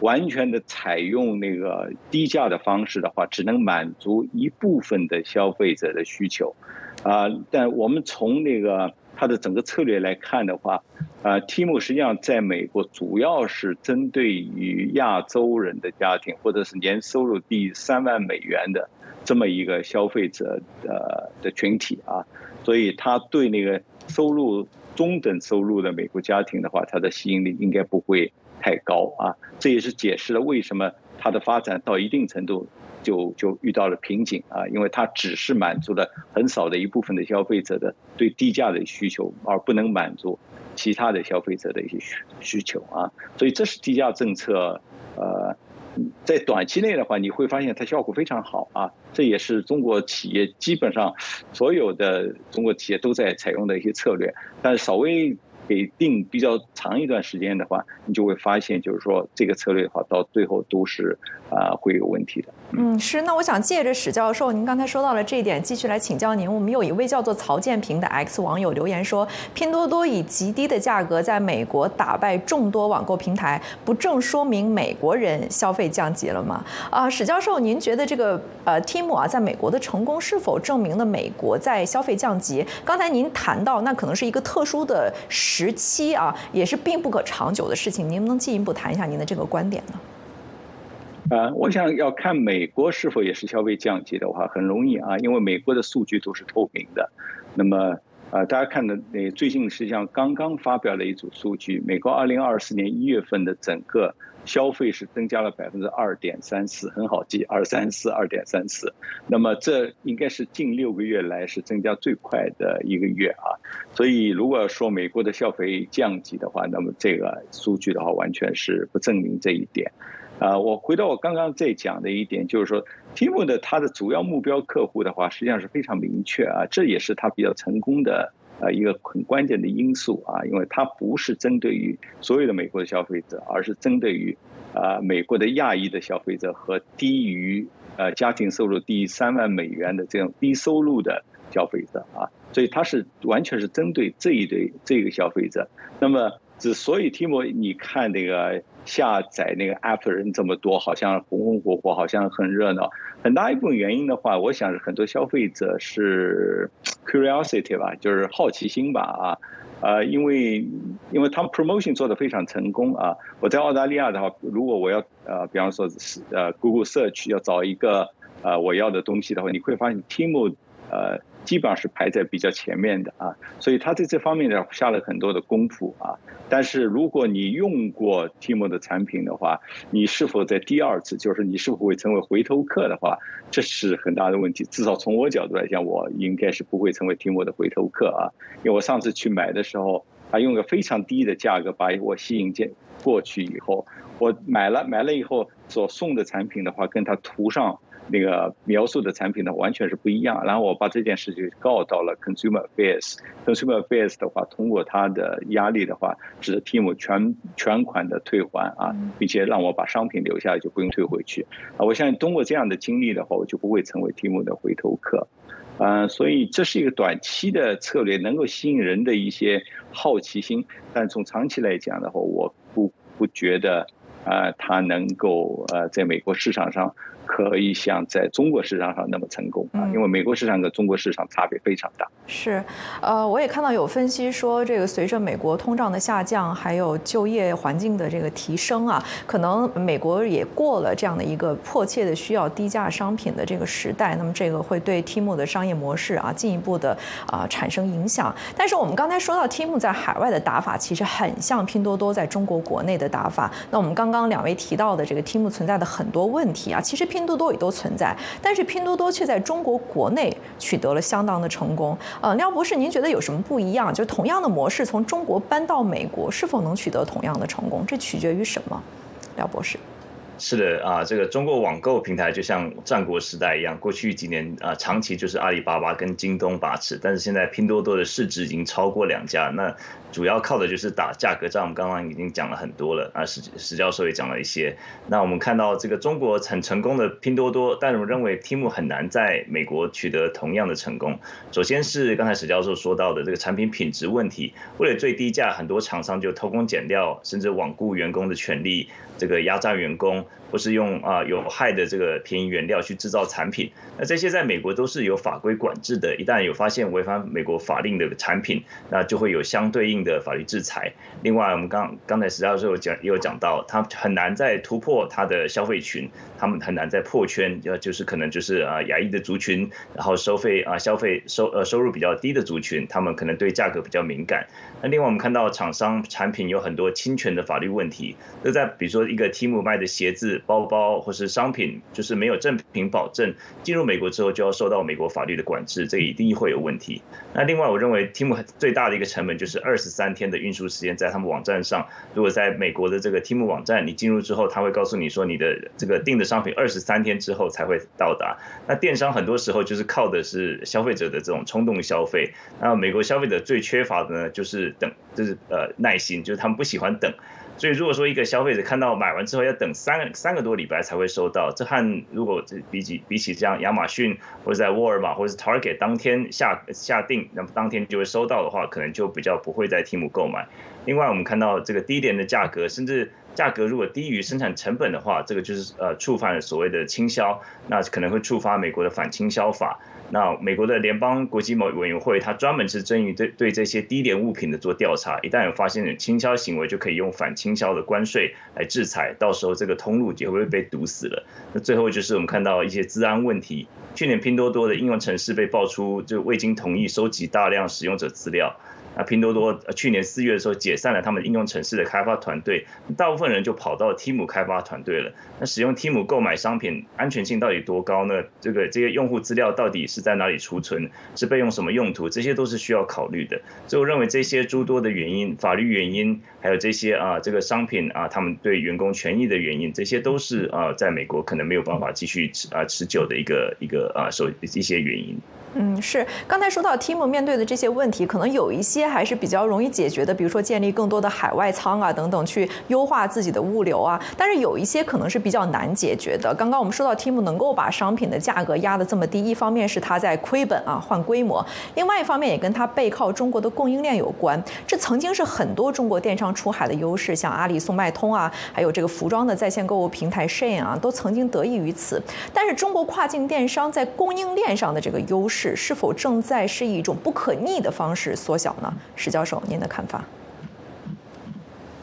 完全的采用那个低价的方式的话，只能满足一部分的消费者的需求，啊，但我们从那个它的整个策略来看的话，啊，Timo 实际上在美国主要是针对于亚洲人的家庭，或者是年收入低三万美元的这么一个消费者的的群体啊，所以他对那个收入中等收入的美国家庭的话，它的吸引力应该不会。太高啊，这也是解释了为什么它的发展到一定程度就就遇到了瓶颈啊，因为它只是满足了很少的一部分的消费者的对低价的需求，而不能满足其他的消费者的一些需需求啊，所以这是低价政策，呃，在短期内的话，你会发现它效果非常好啊，这也是中国企业基本上所有的中国企业都在采用的一些策略，但是稍微。给定比较长一段时间的话，你就会发现，就是说这个策略的话，到最后都是啊会有问题的。嗯，是。那我想借着史教授，您刚才说到了这一点，继续来请教您。我们有一位叫做曹建平的 X 网友留言说，拼多多以极低的价格在美国打败众多网购平台，不正说明美国人消费降级了吗？啊，史教授，您觉得这个呃，Tim 啊，在美国的成功是否证明了美国在消费降级？刚才您谈到，那可能是一个特殊的。时期啊，也是并不可长久的事情。您能不能进一步谈一下您的这个观点呢？啊，我想要看美国是否也是消费降级的话，很容易啊，因为美国的数据都是透明的。那么啊，大家看的那最近实际上刚刚发表了一组数据，美国二零二四年一月份的整个。消费是增加了百分之二点三四，很好记，二三四二点三四。那么这应该是近六个月来是增加最快的一个月啊。所以如果说美国的消费降级的话，那么这个数据的话完全是不证明这一点。啊，我回到我刚刚在讲的一点，就是说，Timo 的它的主要目标客户的话，实际上是非常明确啊，这也是它比较成功的。呃，一个很关键的因素啊，因为它不是针对于所有的美国的消费者，而是针对于啊美国的亚裔的消费者和低于呃家庭收入低于三万美元的这种低收入的消费者啊，所以它是完全是针对这一对这个消费者。那么之所以 Timo 你看那个。下载那个 app 的人这么多，好像红红火火，好像很热闹。很大一部分原因的话，我想是很多消费者是 curiosity 吧，就是好奇心吧啊，呃，因为因为他们 promotion 做的非常成功啊。我在澳大利亚的话，如果我要呃，比方说是呃 Google Search 要找一个呃我要的东西的话，你会发现 Timo 呃。基本上是排在比较前面的啊，所以他在这方面呢下了很多的功夫啊。但是如果你用过 Timo 的产品的话，你是否在第二次，就是你是否会成为回头客的话，这是很大的问题。至少从我角度来讲，我应该是不会成为 Timo 的回头客啊，因为我上次去买的时候，他用个非常低的价格把我吸引进过去以后，我买了买了以后所送的产品的话，跟他图上。那个描述的产品呢，完全是不一样。然后我把这件事情告到了 Consumer Affairs。Consumer Affairs 的话，通过他的压力的话，使得 Timo 全全款的退还啊，并且让我把商品留下来，就不用退回去。啊，我相信通过这样的经历的话，我就不会成为 Timo 的回头客。嗯，所以这是一个短期的策略，能够吸引人的一些好奇心。但从长期来讲的话，我不不觉得啊，它能够呃，在美国市场上。可以像在中国市场上那么成功啊，因为美国市场跟中国市场差别非常大。是，呃，我也看到有分析说，这个随着美国通胀的下降，还有就业环境的这个提升啊，可能美国也过了这样的一个迫切的需要低价商品的这个时代。那么这个会对 Timo 的商业模式啊进一步的啊产生影响。但是我们刚才说到 Timo 在海外的打法，其实很像拼多多在中国国内的打法。那我们刚刚两位提到的这个 Timo 存在的很多问题啊，其实。拼拼多多也都存在，但是拼多多却在中国国内取得了相当的成功。呃，廖博士，您觉得有什么不一样？就同样的模式从中国搬到美国，是否能取得同样的成功？这取决于什么？廖博士。是的啊，这个中国网购平台就像战国时代一样，过去几年啊，长期就是阿里巴巴跟京东把持，但是现在拼多多的市值已经超过两家，那主要靠的就是打价格战。我们刚刚已经讲了很多了啊，史史教授也讲了一些。那我们看到这个中国很成功的拼多多，但我认为 Tim 很难在美国取得同样的成功。首先是刚才史教授说到的这个产品品质问题，为了最低价，很多厂商就偷工减料，甚至罔顾员工的权利，这个压榨员工。或是用啊有害的这个便宜原料去制造产品，那这些在美国都是有法规管制的。一旦有发现违反美国法令的产品，那就会有相对应的法律制裁。另外，我们刚刚才实教授讲也有讲到，他很难再突破他的消费群，他们很难再破圈，要，就是可能就是啊亚裔的族群，然后收费啊消费收呃收入比较低的族群，他们可能对价格比较敏感。那另外我们看到厂商产品有很多侵权的法律问题，那在比如说一个 Tim 卖的鞋子。包包或是商品，就是没有正品保证，进入美国之后就要受到美国法律的管制，这一定会有问题。那另外，我认为 Tim 最大的一个成本就是二十三天的运输时间，在他们网站上，如果在美国的这个 Tim 网站，你进入之后，他会告诉你说你的这个订的商品二十三天之后才会到达。那电商很多时候就是靠的是消费者的这种冲动消费。那美国消费者最缺乏的呢，就是等，就是呃耐心，就是他们不喜欢等。所以如果说一个消费者看到买完之后要等三个三个多礼拜才会收到，这和如果比起比起这样亚马逊或者在沃尔玛或者是 Target 当天下下定，那么当天就会收到的话，可能就比较不会在 Tim 购买。另外我们看到这个低廉的价格，甚至价格如果低于生产成本的话，这个就是呃触犯了所谓的倾销，那可能会触发美国的反倾销法。那美国的联邦国际贸易委员会，它专门是针于对对这些低廉物品的做调查，一旦有发现有倾销行为，就可以用反倾销的关税来制裁，到时候这个通路也会被堵死了。那最后就是我们看到一些治安问题，去年拼多多的应用程式被爆出就未经同意收集大量使用者资料。那拼多多去年四月的时候解散了他们应用城市的开发团队，大部分人就跑到 Tim 开发团队了。那使用 Tim 购买商品安全性到底多高呢？这个这些用户资料到底是在哪里储存？是被用什么用途？这些都是需要考虑的。所以我认为这些诸多的原因，法律原因，还有这些啊这个商品啊他们对员工权益的原因，这些都是啊在美国可能没有办法继续持啊持久的一个一个啊受一些原因。嗯，是刚才说到 Tim 面对的这些问题，可能有一些还是比较容易解决的，比如说建立更多的海外仓啊等等，去优化自己的物流啊。但是有一些可能是比较难解决的。刚刚我们说到 Tim 能够把商品的价格压得这么低，一方面是他在亏本啊换规模，另外一方面也跟他背靠中国的供应链有关。这曾经是很多中国电商出海的优势，像阿里送卖通啊，还有这个服装的在线购物平台 Shein 啊，都曾经得益于此。但是中国跨境电商在供应链上的这个优势。是否正在是以一种不可逆的方式缩小呢？石教授，您的看法？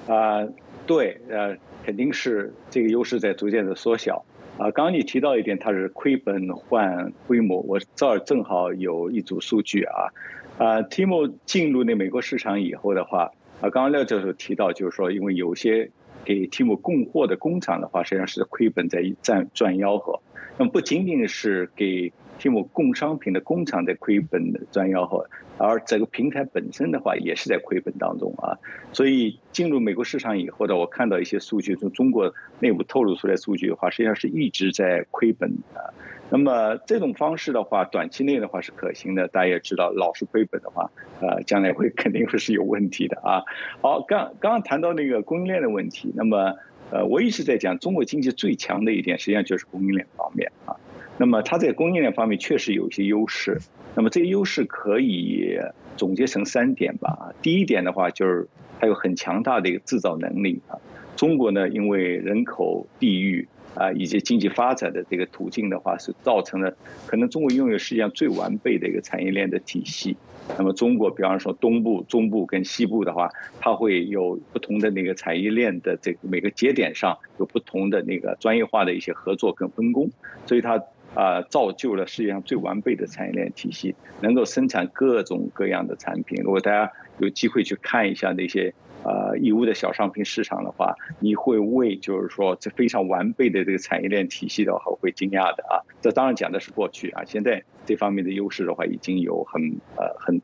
啊，对，呃，肯定是这个优势在逐渐的缩小。啊，刚刚你提到一点，它是亏本换规模。我这儿正好有一组数据啊，啊，Timo 进入那美国市场以后的话，啊，刚刚廖教授提到，就是说，因为有些给 Timo 供货的工厂的话，实际上是亏本在赚赚吆喝。那么不仅仅是给 Tim 供商品的工厂在亏本的赚吆喝，而这个平台本身的话也是在亏本当中啊。所以进入美国市场以后呢，我看到一些数据，从中国内部透露出来数据的话，实际上是一直在亏本的。那么这种方式的话，短期内的话是可行的。大家也知道，老是亏本的话，呃，将来会肯定会是有问题的啊。好，刚刚刚谈到那个供应链的问题，那么呃，我一直在讲中国经济最强的一点，实际上就是供应链方面啊。那么它在供应链方面确实有一些优势，那么这些优势可以总结成三点吧。第一点的话，就是它有很强大的一个制造能力啊。中国呢，因为人口、地域啊以及经济发展的这个途径的话，是造成了可能中国拥有世界上最完备的一个产业链的体系。那么中国，比方说东部、中部跟西部的话，它会有不同的那个产业链的这个每个节点上有不同的那个专业化的一些合作跟分工，所以它。啊，造就了世界上最完备的产业链体系，能够生产各种各样的产品。如果大家有机会去看一下那些呃义乌的小商品市场的话，你会为就是说这非常完备的这个产业链体系的话会惊讶的啊。这当然讲的是过去啊，现在这方面的优势的话已经有很呃很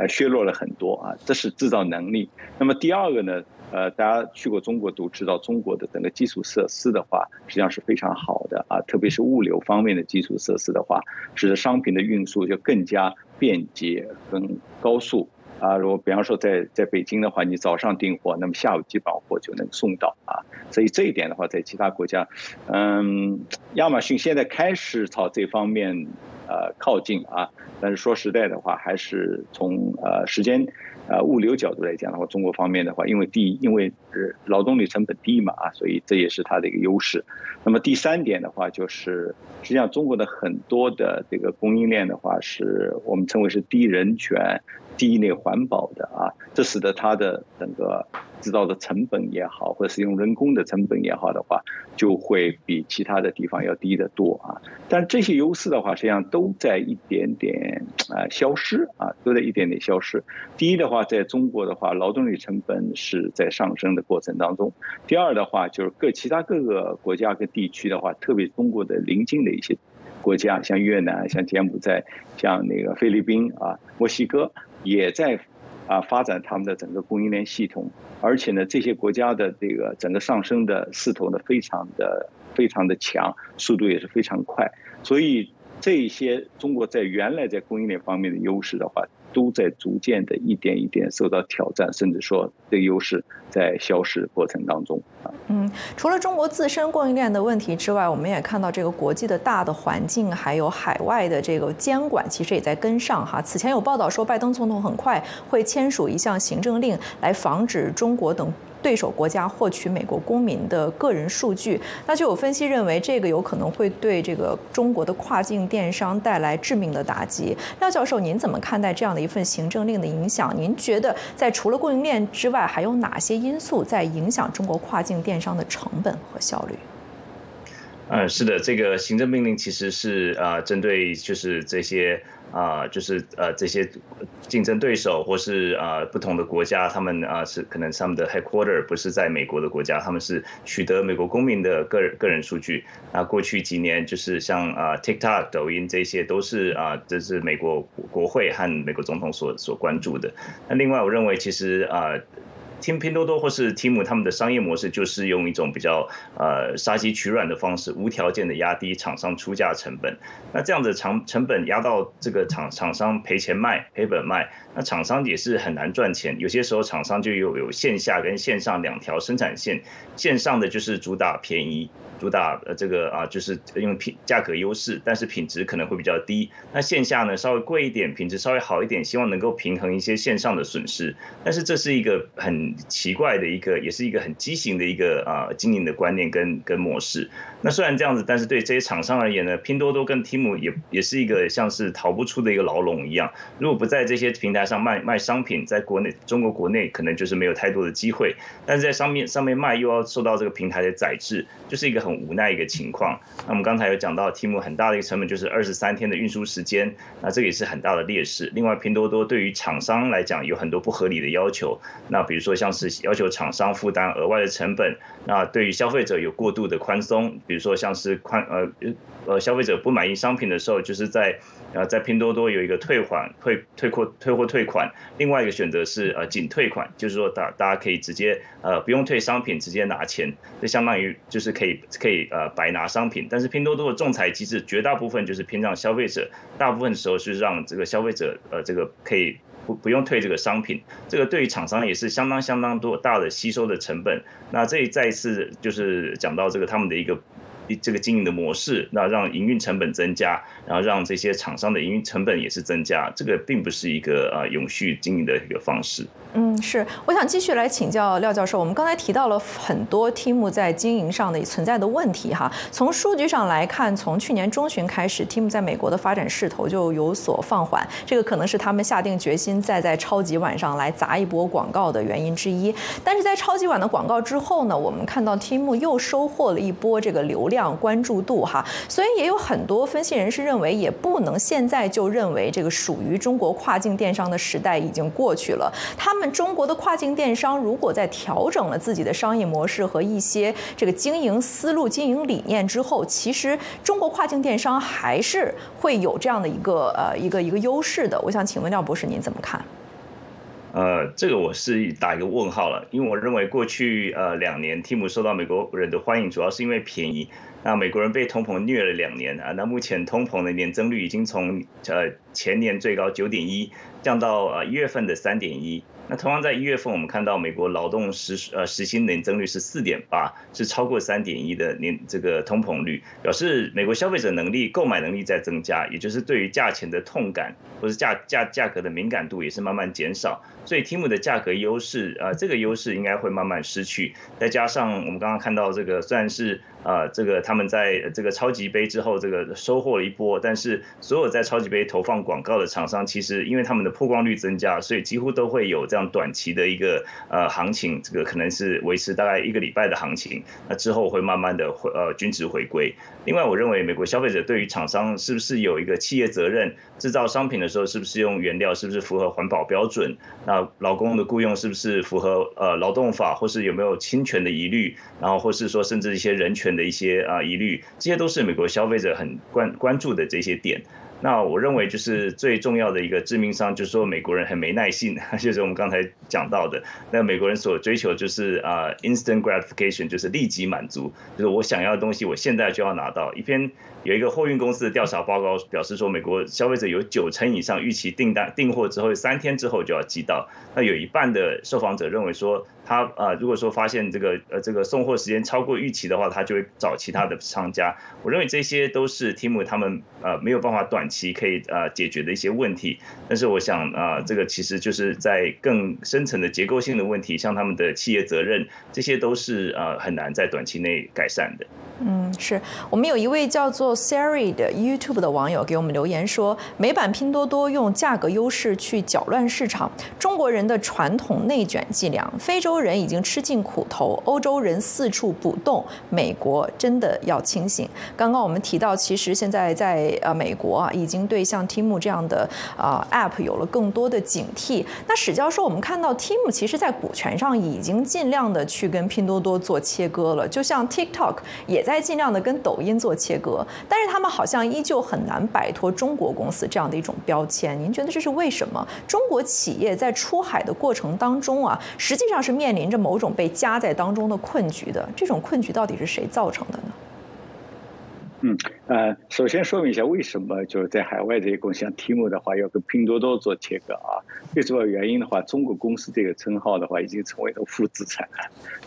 呃削弱了很多啊，这是制造能力。那么第二个呢？呃，大家去过中国都知道，中国的整个基础设施的话，实际上是非常好的啊，特别是物流方面的基础设施的话，使得商品的运输就更加便捷跟高速啊。如果比方说在在北京的话，你早上订货，那么下午基本上货就能送到啊。所以这一点的话，在其他国家，嗯，亚马逊现在开始朝这方面呃靠近啊，但是说实在的话，还是从呃时间。呃，物流角度来讲的话，中国方面的话，因为第一，因为是劳动力成本低嘛，啊，所以这也是它的一个优势。那么第三点的话，就是实际上中国的很多的这个供应链的话，是我们称为是低人权、第一类环保的啊，这使得它的整个。制造的成本也好，或者是用人工的成本也好的话，就会比其他的地方要低得多啊。但这些优势的话，实际上都在一点点啊消失啊，都在一点点消失。第一的话，在中国的话，劳动力成本是在上升的过程当中；第二的话，就是各其他各个国家跟地区的话，特别中国的邻近的一些国家，像越南、像柬埔寨、像那个菲律宾啊、墨西哥，也在。啊，发展他们的整个供应链系统，而且呢，这些国家的这个整个上升的势头呢，非常的非常的强，速度也是非常快，所以这些中国在原来在供应链方面的优势的话。都在逐渐的一点一点受到挑战，甚至说这个优势在消失过程当中。嗯，除了中国自身供应链的问题之外，我们也看到这个国际的大的环境，还有海外的这个监管，其实也在跟上哈。此前有报道说，拜登总统很快会签署一项行政令，来防止中国等。对手国家获取美国公民的个人数据，那就有分析认为，这个有可能会对这个中国的跨境电商带来致命的打击。廖教授，您怎么看待这样的一份行政令的影响？您觉得在除了供应链之外，还有哪些因素在影响中国跨境电商的成本和效率？嗯，是的，这个行政命令其实是啊，针对就是这些。啊，就是呃这些竞争对手或是啊不同的国家，他们啊是可能他们的 headquarter 不是在美国的国家，他们是取得美国公民的个人个人数据。那过去几年就是像啊 TikTok、抖音这些都是啊这是美国国会和美国总统所所关注的。那另外我认为其实啊。听拼多多或是 Tim 他们的商业模式就是用一种比较呃杀鸡取卵的方式，无条件的压低厂商出价成本。那这样子成成本压到这个厂厂商赔钱卖赔本卖，那厂商也是很难赚钱。有些时候厂商就有有线下跟线上两条生产线，线上的就是主打便宜。主打呃这个啊，就是用品价格优势，但是品质可能会比较低。那线下呢稍微贵一点，品质稍微好一点，希望能够平衡一些线上的损失。但是这是一个很奇怪的一个，也是一个很畸形的一个啊经营的观念跟跟模式。那虽然这样子，但是对这些厂商而言呢，拼多多跟 Tim 也也是一个像是逃不出的一个牢笼一样。如果不在这些平台上卖卖商品，在国内中国国内可能就是没有太多的机会，但是在上面上面卖又要受到这个平台的宰制，就是一个很。无奈一个情况。那我们刚才有讲到，题目很大的一个成本就是二十三天的运输时间，那这个也是很大的劣势。另外，拼多多对于厂商来讲有很多不合理的要求，那比如说像是要求厂商负担额外的成本，那对于消费者有过度的宽松，比如说像是宽呃呃消费者不满意商品的时候，就是在。然后在拼多多有一个退款、退退货、退货退款，另外一个选择是呃仅退款，就是说大大家可以直接呃不用退商品，直接拿钱，这相当于就是可以可以呃白拿商品。但是拼多多的仲裁机制绝大部分就是偏向消费者，大部分时候是让这个消费者呃这个可以不不用退这个商品，这个对于厂商也是相当相当多大的吸收的成本。那这再一次就是讲到这个他们的一个。这个经营的模式，那让营运成本增加，然后让这些厂商的营运成本也是增加，这个并不是一个呃永续经营的一个方式。嗯，是，我想继续来请教廖教授。我们刚才提到了很多 Team 在经营上的存在的问题哈。从数据上来看，从去年中旬开始，Team 在美国的发展势头就有所放缓，这个可能是他们下定决心再在超级晚上来砸一波广告的原因之一。但是在超级晚的广告之后呢，我们看到 Team 又收获了一波这个流量。关注度哈，所以也有很多分析人士认为，也不能现在就认为这个属于中国跨境电商的时代已经过去了。他们中国的跨境电商如果在调整了自己的商业模式和一些这个经营思路、经营理念之后，其实中国跨境电商还是会有这样的一个呃一个一个优势的。我想请问廖博士，您怎么看？呃，这个我是打一个问号了，因为我认为过去呃两年 Team 受到美国人的欢迎，主要是因为便宜。那美国人被通膨虐了两年啊，那目前通膨的年增率已经从呃前年最高九点一降到呃一月份的三点一。那同样在一月份，我们看到美国劳动时呃实薪年增率是四点八，是超过三点一的年这个通膨率，表示美国消费者能力购买能力在增加，也就是对于价钱的痛感或者价价价格的敏感度也是慢慢减少，所以 Tim 的价格优势呃这个优势应该会慢慢失去，再加上我们刚刚看到这个虽然是。啊，这个他们在这个超级杯之后，这个收获了一波，但是所有在超级杯投放广告的厂商，其实因为他们的曝光率增加，所以几乎都会有这样短期的一个呃行情，这个可能是维持大概一个礼拜的行情，那之后会慢慢的回呃均值回归。另外，我认为美国消费者对于厂商是不是有一个企业责任，制造商品的时候是不是用原料，是不是符合环保标准，那劳工的雇佣是不是符合呃劳动法，或是有没有侵权的疑虑，然后或是说甚至一些人权。的一些啊疑虑，这些都是美国消费者很关关注的这些点。那我认为就是最重要的一个致命伤，就是说美国人很没耐性，就是我们刚才讲到的，那美国人所追求就是啊 instant gratification，就是立即满足，就是我想要的东西，我现在就要拿到。一篇有一个货运公司的调查报告表示说，美国消费者有九成以上预期订单订货之后三天之后就要寄到，那有一半的受访者认为说。他呃，如果说发现这个呃这个送货时间超过预期的话，他就会找其他的商家。我认为这些都是 Tim 他们呃没有办法短期可以呃解决的一些问题。但是我想啊，这个其实就是在更深层的结构性的问题，像他们的企业责任，这些都是呃很难在短期内改善的。嗯，是我们有一位叫做 Siri 的 YouTube 的网友给我们留言说，美版拼多多用价格优势去搅乱市场，中国人的传统内卷伎俩，非洲人已经吃尽苦头，欧洲人四处补洞，美国真的要清醒。刚刚我们提到，其实现在在呃美国啊，已经对像 Tim 这样的啊 App 有了更多的警惕。那史教授，我们看到 Tim 其实在股权上已经尽量的去跟拼多多做切割了，就像 TikTok 也。在尽量的跟抖音做切割，但是他们好像依旧很难摆脱中国公司这样的一种标签。您觉得这是为什么？中国企业在出海的过程当中啊，实际上是面临着某种被夹在当中的困局的。这种困局到底是谁造成的呢？嗯呃，首先说明一下，为什么就是在海外这些公司像 Tim 的话要跟拼多多做切割啊？最主要原因的话，中国公司这个称号的话已经成为了负资产，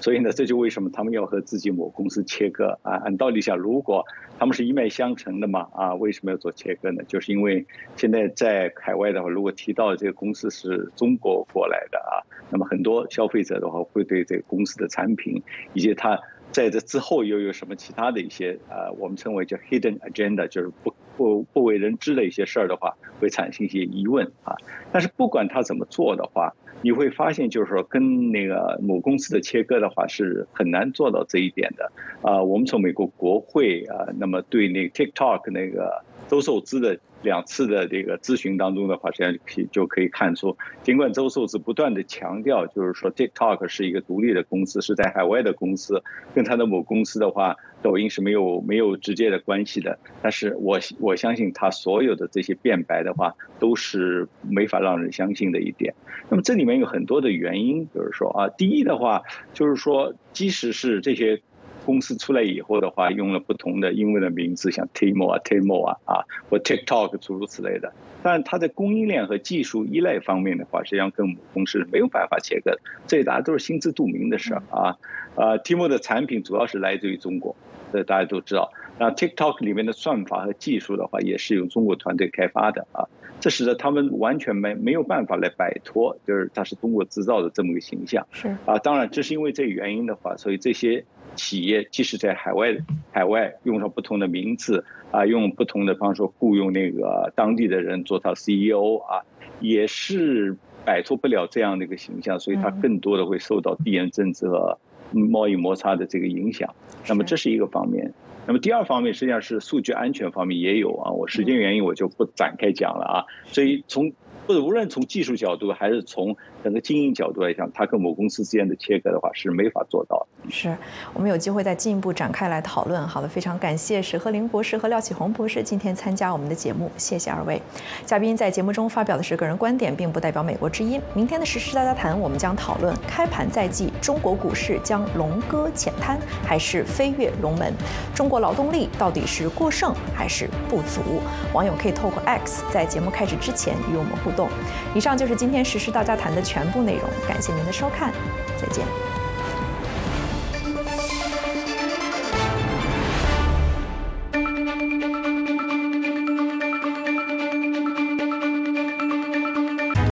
所以呢，这就为什么他们要和自己某公司切割啊？按道理讲，如果他们是一脉相承的嘛啊，为什么要做切割呢？就是因为现在在海外的话，如果提到这个公司是中国过来的啊，那么很多消费者的话会对这个公司的产品以及它。在这之后又有什么其他的一些呃，我们称为叫 hidden agenda，就是不不不为人知的一些事儿的话，会产生一些疑问啊。但是不管他怎么做的话，你会发现就是说跟那个母公司的切割的话是很难做到这一点的啊。我们从美国国会啊，那么对那个 TikTok 那个周受资的。两次的这个咨询当中的话，实际上可以就可以看出，尽管周寿是不断的强调，就是说 TikTok 是一个独立的公司，是在海外的公司，跟他的母公司的话，抖音是没有没有直接的关系的。但是我我相信他所有的这些辩白的话，都是没法让人相信的一点。那么这里面有很多的原因，比如说啊，第一的话就是说，即使是这些。公司出来以后的话，用了不同的英文的名字，像 Timo 啊、Timo 啊啊，或 TikTok 诸如此类的。但它在供应链和技术依赖方面的话，实际上跟母公司没有办法切割，这大家都是心知肚明的事儿啊。啊，Timo 的产品主要是来自于中国，这大家都知道。那 TikTok 里面的算法和技术的话，也是由中国团队开发的啊。这使得他们完全没没有办法来摆脱，就是它是中国制造的这么一个形象。是啊，当然这是因为这个原因的话，所以这些。企业即使在海外，海外用上不同的名字啊，用不同的方式雇佣那个当地的人做他 CEO 啊，也是摆脱不了这样的一个形象，所以它更多的会受到地缘政治和贸易摩擦的这个影响。那么这是一个方面。那么第二方面实际上是数据安全方面也有啊，我时间原因我就不展开讲了啊。所以从或者无论从技术角度还是从整个经营角度来讲，它跟某公司之间的切割的话是没法做到的。是我们有机会再进一步展开来讨论。好的，非常感谢史鹤林博士和廖启红博士今天参加我们的节目，谢谢二位嘉宾在节目中发表的是个人观点，并不代表美国之音。明天的时事大家谈，我们将讨论开盘在即，中国股市将龙歌浅滩还是飞跃龙门？中国劳动力到底是过剩还是不足？网友可以透过 X 在节目开始之前与我们互动。以上就是今天时事大家谈的全部内容，感谢您的收看，再见。